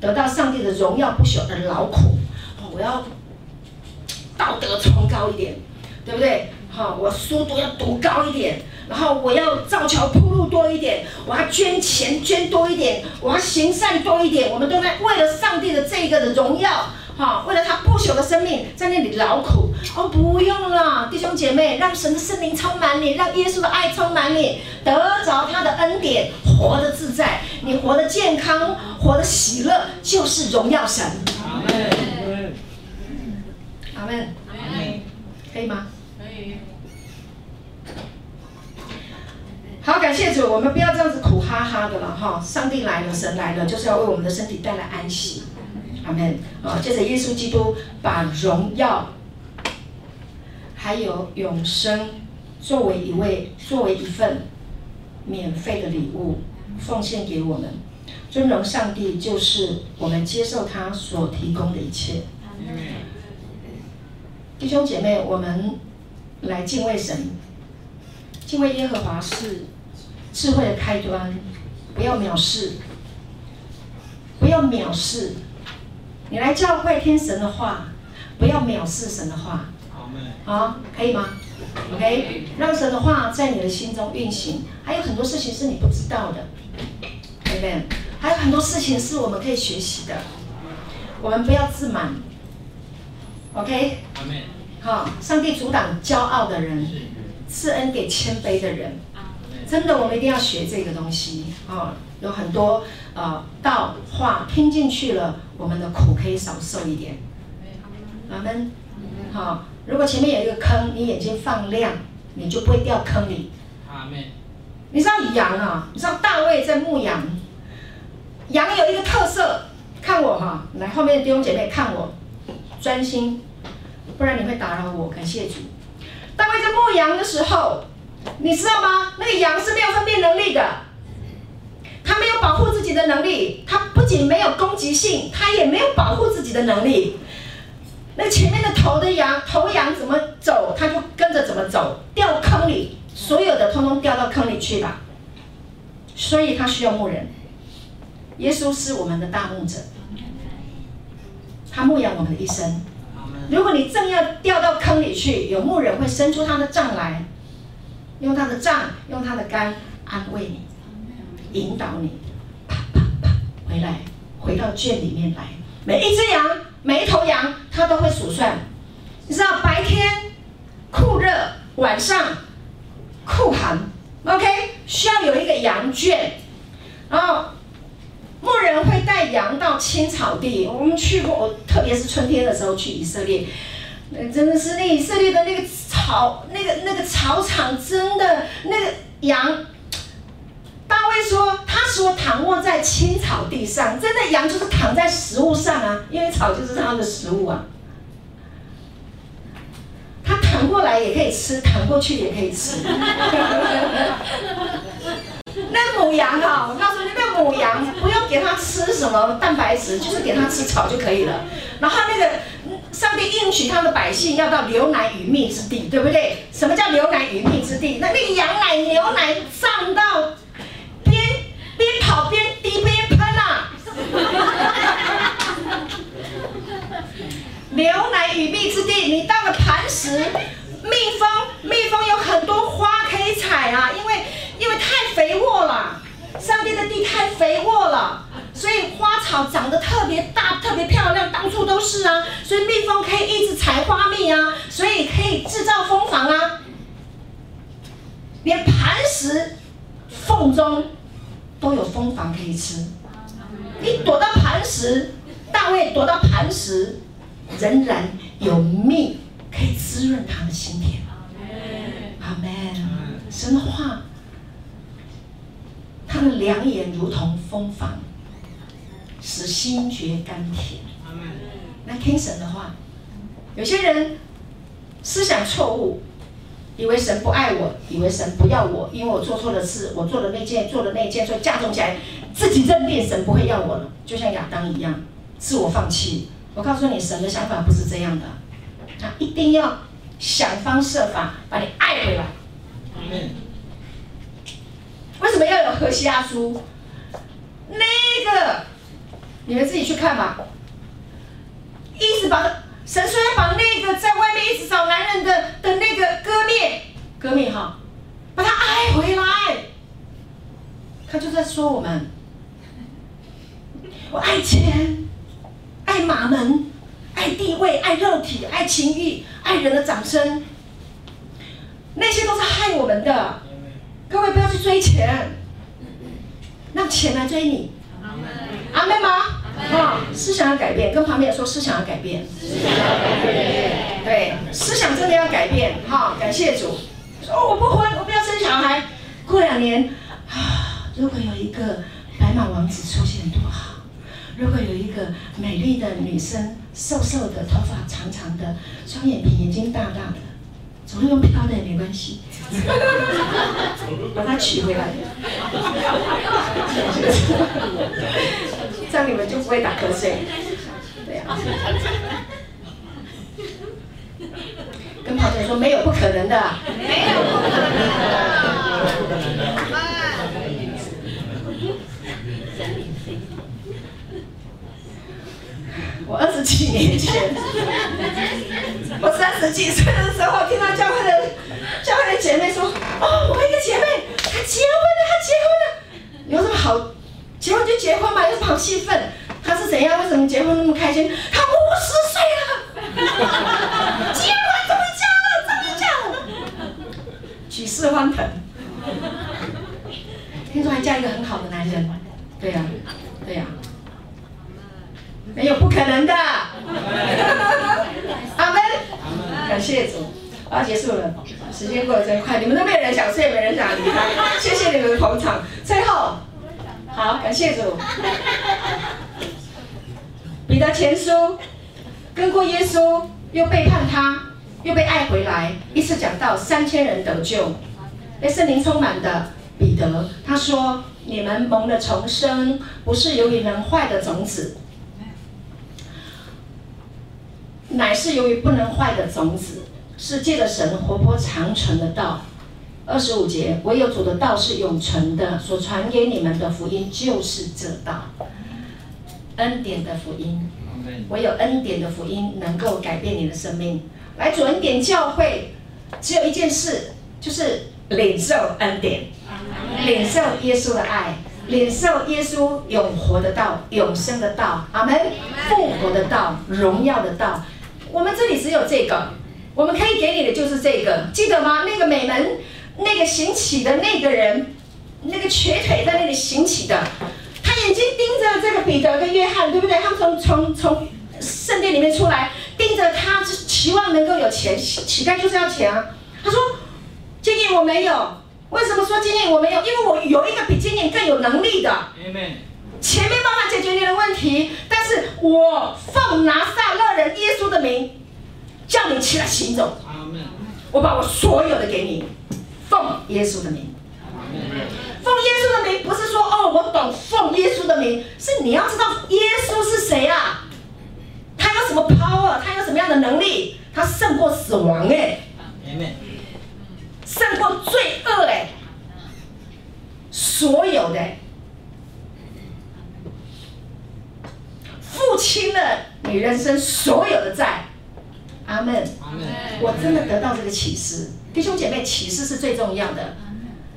A: 得到上帝的荣耀不朽而劳苦。哦，我要道德崇高一点，对不对？好，我书读要读高一点。然后我要造桥铺路多一点，我要捐钱捐多一点，我要行善多一点。我们都在为了上帝的这个的荣耀，哈，为了他不朽的生命，在那里劳苦。哦，不用了，弟兄姐妹，让神的圣灵充满你，让耶稣的爱充满你，得着他的恩典，活得自在，你活得健康，活得喜乐，就是荣耀神。阿门。阿门。阿门。可以吗？好，感谢主，我们不要这样子苦哈哈的了哈。上帝来了，神来了，就是要为我们的身体带来安息。阿门。啊，借着耶稣基督把荣耀还有永生作为一位，作为一份免费的礼物奉献给我们。尊荣上帝，就是我们接受他所提供的一切。弟兄姐妹，我们来敬畏神。敬畏耶和华是智慧的开端，不要藐视，不要藐视。你来教会听神的话，不要藐视神的话。好，可以吗？OK，让神的话在你的心中运行。还有很多事情是你不知道的，对不对？还有很多事情是我们可以学习的。我们不要自满。OK。好，上帝阻挡骄傲的人。赐恩给谦卑的人，真的，我们一定要学这个东西啊、哦！有很多呃道话听进去了，我们的苦可以少受一点。阿门。好，如果前面有一个坑，你眼睛放亮，你就不会掉坑里。阿门。你知道羊啊？你知道大卫在牧羊，羊有一个特色，看我哈，来后面的弟兄姐妹看我，专心，不然你会打扰我。感谢主。大卫在牧羊的时候，你知道吗？那个羊是没有分辨能力的，他没有保护自己的能力，他不仅没有攻击性，他也没有保护自己的能力。那前面的头的羊，头羊怎么走，他就跟着怎么走，掉坑里，所有的通通掉到坑里去吧。所以他需要牧人。耶稣是我们的大牧者，他牧养我们的一生。如果你正要掉到坑里去，有牧人会伸出他的杖来，用他的杖，用他的竿安慰你，引导你，回来，回到圈里面来。每一只羊，每一头羊，它都会数算。你知道白天酷热，晚上酷寒，OK？需要有一个羊圈，然后。牧人会带羊到青草地，我们去过，特别是春天的时候去以色列，那真的是那以色列的那个草，那个那个草场，真的那个羊。大卫说，他说躺卧在青草地上，真的羊就是躺在食物上啊，因为草就是他的食物啊。他躺过来也可以吃，躺过去也可以吃。那母羊啊，我告诉你，那母羊不用给它吃什么蛋白质，就是给它吃草就可以了。然后那个上帝应许他的百姓要到流奶与蜜之地，对不对？什么叫流奶与蜜之地？那那个羊奶、牛奶上到边跑边滴边喷啊！牛奶与蜜之地，你到了磐石，蜜蜂，蜜蜂有很多花可以采啊，因为因为太肥沃了，上帝的地太肥沃了，所以花草长得特别大，特别漂亮，到处都是啊，所以蜜蜂可以一直采花蜜啊，所以可以制造蜂房啊，连磐石缝中都有蜂房可以吃，你躲到磐石，大卫躲到磐石。仍然有蜜可以滋润他的心田。阿门。神的话，他的良言如同蜂房，使心觉甘甜。来听神的话。有些人思想错误，以为神不爱我，以为神不要我，因为我做错了事，我做了那件，做了那件，所以加重起来，自己认定神不会要我了，就像亚当一样，自我放弃。我告诉你，神的想法不是这样的，他一定要想方设法把你爱回来。嗯。为什么要有何西阿书？那个，你们自己去看吧。一直把神说要把那个在外面一直找男人的的那个割灭，割灭哈，把他爱回来。他就在说我们，我爱钱。爱马门，爱地位，爱肉体，爱情欲，爱人的掌声，那些都是害我们的。各位不要去追钱，让钱来追你。阿妹吗？啊，思想要改变，跟旁边人说思想要改变。思想改变。对，思想真的要改变。哈，感谢主。说我不婚，我不要生小孩。过两年，啊，如果有一个白马王子出现，多好。如果有一个美丽的女生，瘦瘦的，头发长长的，双眼皮，眼睛大大的，走路用飘的也没关系，把它娶回来，这样你们就不会打瞌睡。对啊，跟旁边人说没有不可能的，没有不可能的。我二十几年前，我三十几岁的时候，听到教会的教会的姐妹说：“哦，我一个姐妹，她结婚了，她结婚了，有什么好？结婚就结婚嘛，有什么好气愤？他是怎样？为什么结婚那么开心？他五十岁了，结婚怎么嫁了，终于嫁了，举世欢腾。听说还嫁一个很好的男人，对呀、啊，对呀、啊。”没有不可能的，阿门，感谢主，我要结束了，时间过得真快，你们都没有人想睡，没人想离开，谢谢你们的捧场。最后，好，感谢主，彼得前书，跟过耶稣，又背叛他，又被爱回来，一次讲到三千人得救，被圣灵充满的彼得，他说：你们蒙了重生，不是由于能坏的种子。乃是由于不能坏的种子，是借着神活泼长存的道。二十五节，唯有主的道是永存的，所传给你们的福音就是这道，恩典的福音。唯有恩典的福音能够改变你的生命。来主恩典教会，只有一件事，就是领受恩典，领受耶稣的爱，领受耶稣永活的道、永生的道。阿门。复活的道，荣耀的道。我们这里只有这个，我们可以给你的就是这个，记得吗？那个美门，那个行乞的那个人，那个瘸腿在那里行乞的，他眼睛盯着这个彼得跟约翰，对不对？他们从从从圣殿里面出来，盯着他，是期望能够有钱，乞丐就是要钱啊。他说：“金银我没有，为什么说金银我没有？因为我有一个比金银更有能力的。”钱没办法解决你的问题，但是我奉拿撒勒人耶稣的名，叫你起来行走。我把我所有的给你，奉耶稣的名。奉耶稣的名不是说哦，我懂奉耶稣的名，是你要知道耶稣是谁啊？他有什么 power？他有什么样的能力？他胜过死亡哎，胜过罪恶哎，所有的。付清了你人生所有的债，阿门。阿门。我真的得到这个启示，弟兄姐妹，启示是最重要的。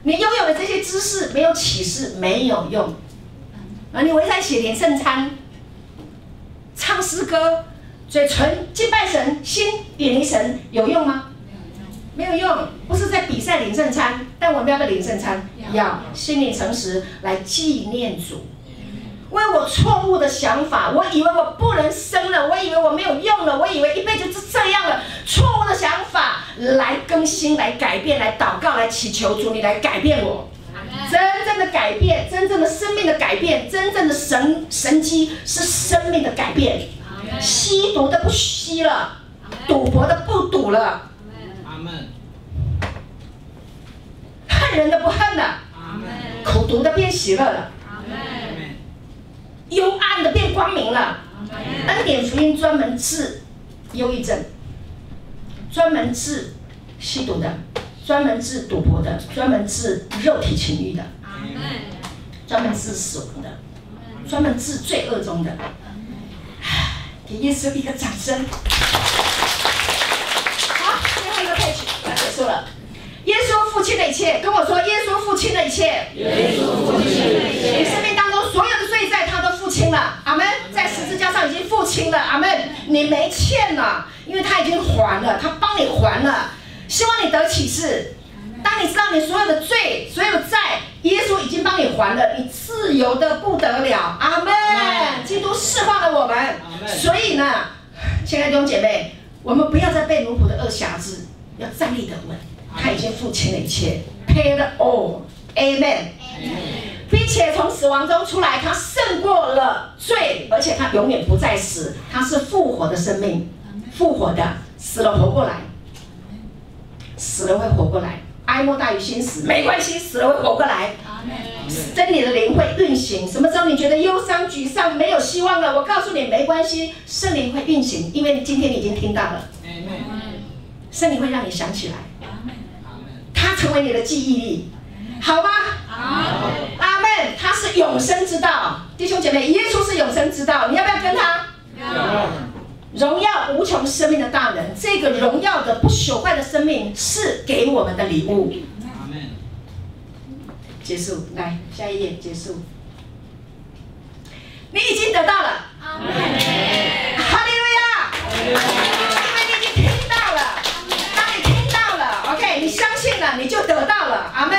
A: 你拥有的这些知识，没有启示没有用。啊，你围在写点圣餐，唱诗歌，嘴唇敬拜神，心远离神，有用吗？没有用，不是在比赛领圣餐，但我们要不要领圣餐？要，心里诚实来纪念主。为我错误的想法，我以为我不能生了，我以为我没有用了，我以为一辈子是这样了。错误的想法来更新，来改变，来祷告，来祈求主，你来改变我。真正的改变，真正的生命的改变，真正的神神迹是生命的改变。吸毒的不吸了，赌博的不赌了。恨人的不恨了，口毒的变喜乐了。幽暗的变光明了，恩典福音专门治忧郁症，专门治吸毒的，专门治赌博的，专门治肉体情欲的，专门治死亡的，专门治罪恶中的。给耶稣一个掌声。好，最后一个 page 要结束了。耶稣父亲的一切，跟我说，耶稣父亲的一切。耶稣父亲的一切。清了。阿门。在十字架上已经付清了。阿门。你没欠了，因为他已经还了，他帮你还了。希望你得启示。当你知道你所有的罪、所有的债，耶稣已经帮你还了，你自由的不得了。阿门。基督释放了我们。所以呢，亲爱的弟兄姐妹，我们不要再被奴仆的轭挟制，要站立得稳。他已经付清了一切，paid all，amen，并且从死亡中出来，他胜过了罪，而且他永远不再死，他是复活的生命，复活的，死了活过来，死了会活过来，哀莫大于心死，没关系，死了会活过来，真理的灵会运行。什么时候你觉得忧伤、沮丧、没有希望了？我告诉你，没关系，圣灵会运行，因为今天你已经听到了，圣灵会让你想起来。它成为你的记忆力，好吗？好。阿门。他是永生之道，弟兄姐妹，耶稣是永生之道，你要不要跟他？要。荣耀无穷生命的大能，这个荣耀的不朽坏的生命是给我们的礼物。阿门。结束，来下一页结束。你已经得到了。阿门。哈利路亚。因为你就得到了，阿门。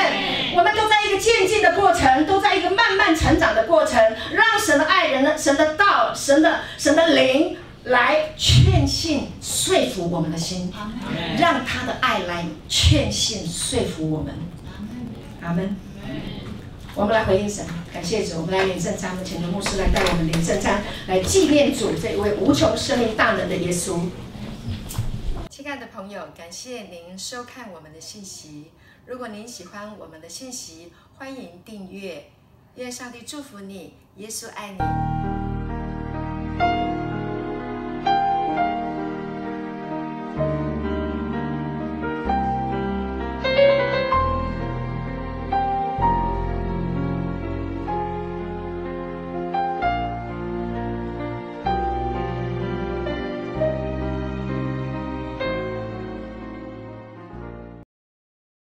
A: 我们都在一个渐进的过程，都在一个慢慢成长的过程，让神的爱人、神的道、神的神的灵来劝信、说服我们的心，让他的爱来劝信、说服我们，阿门。我们来回应神，感谢主，我们来领圣餐。请的牧师来带我们领圣餐，来纪念主这一位无穷生命大能的耶稣。亲爱的朋友，感谢您收看我们的信息。如果您喜欢我们的信息，欢迎订阅。愿上帝祝福你，耶稣爱你。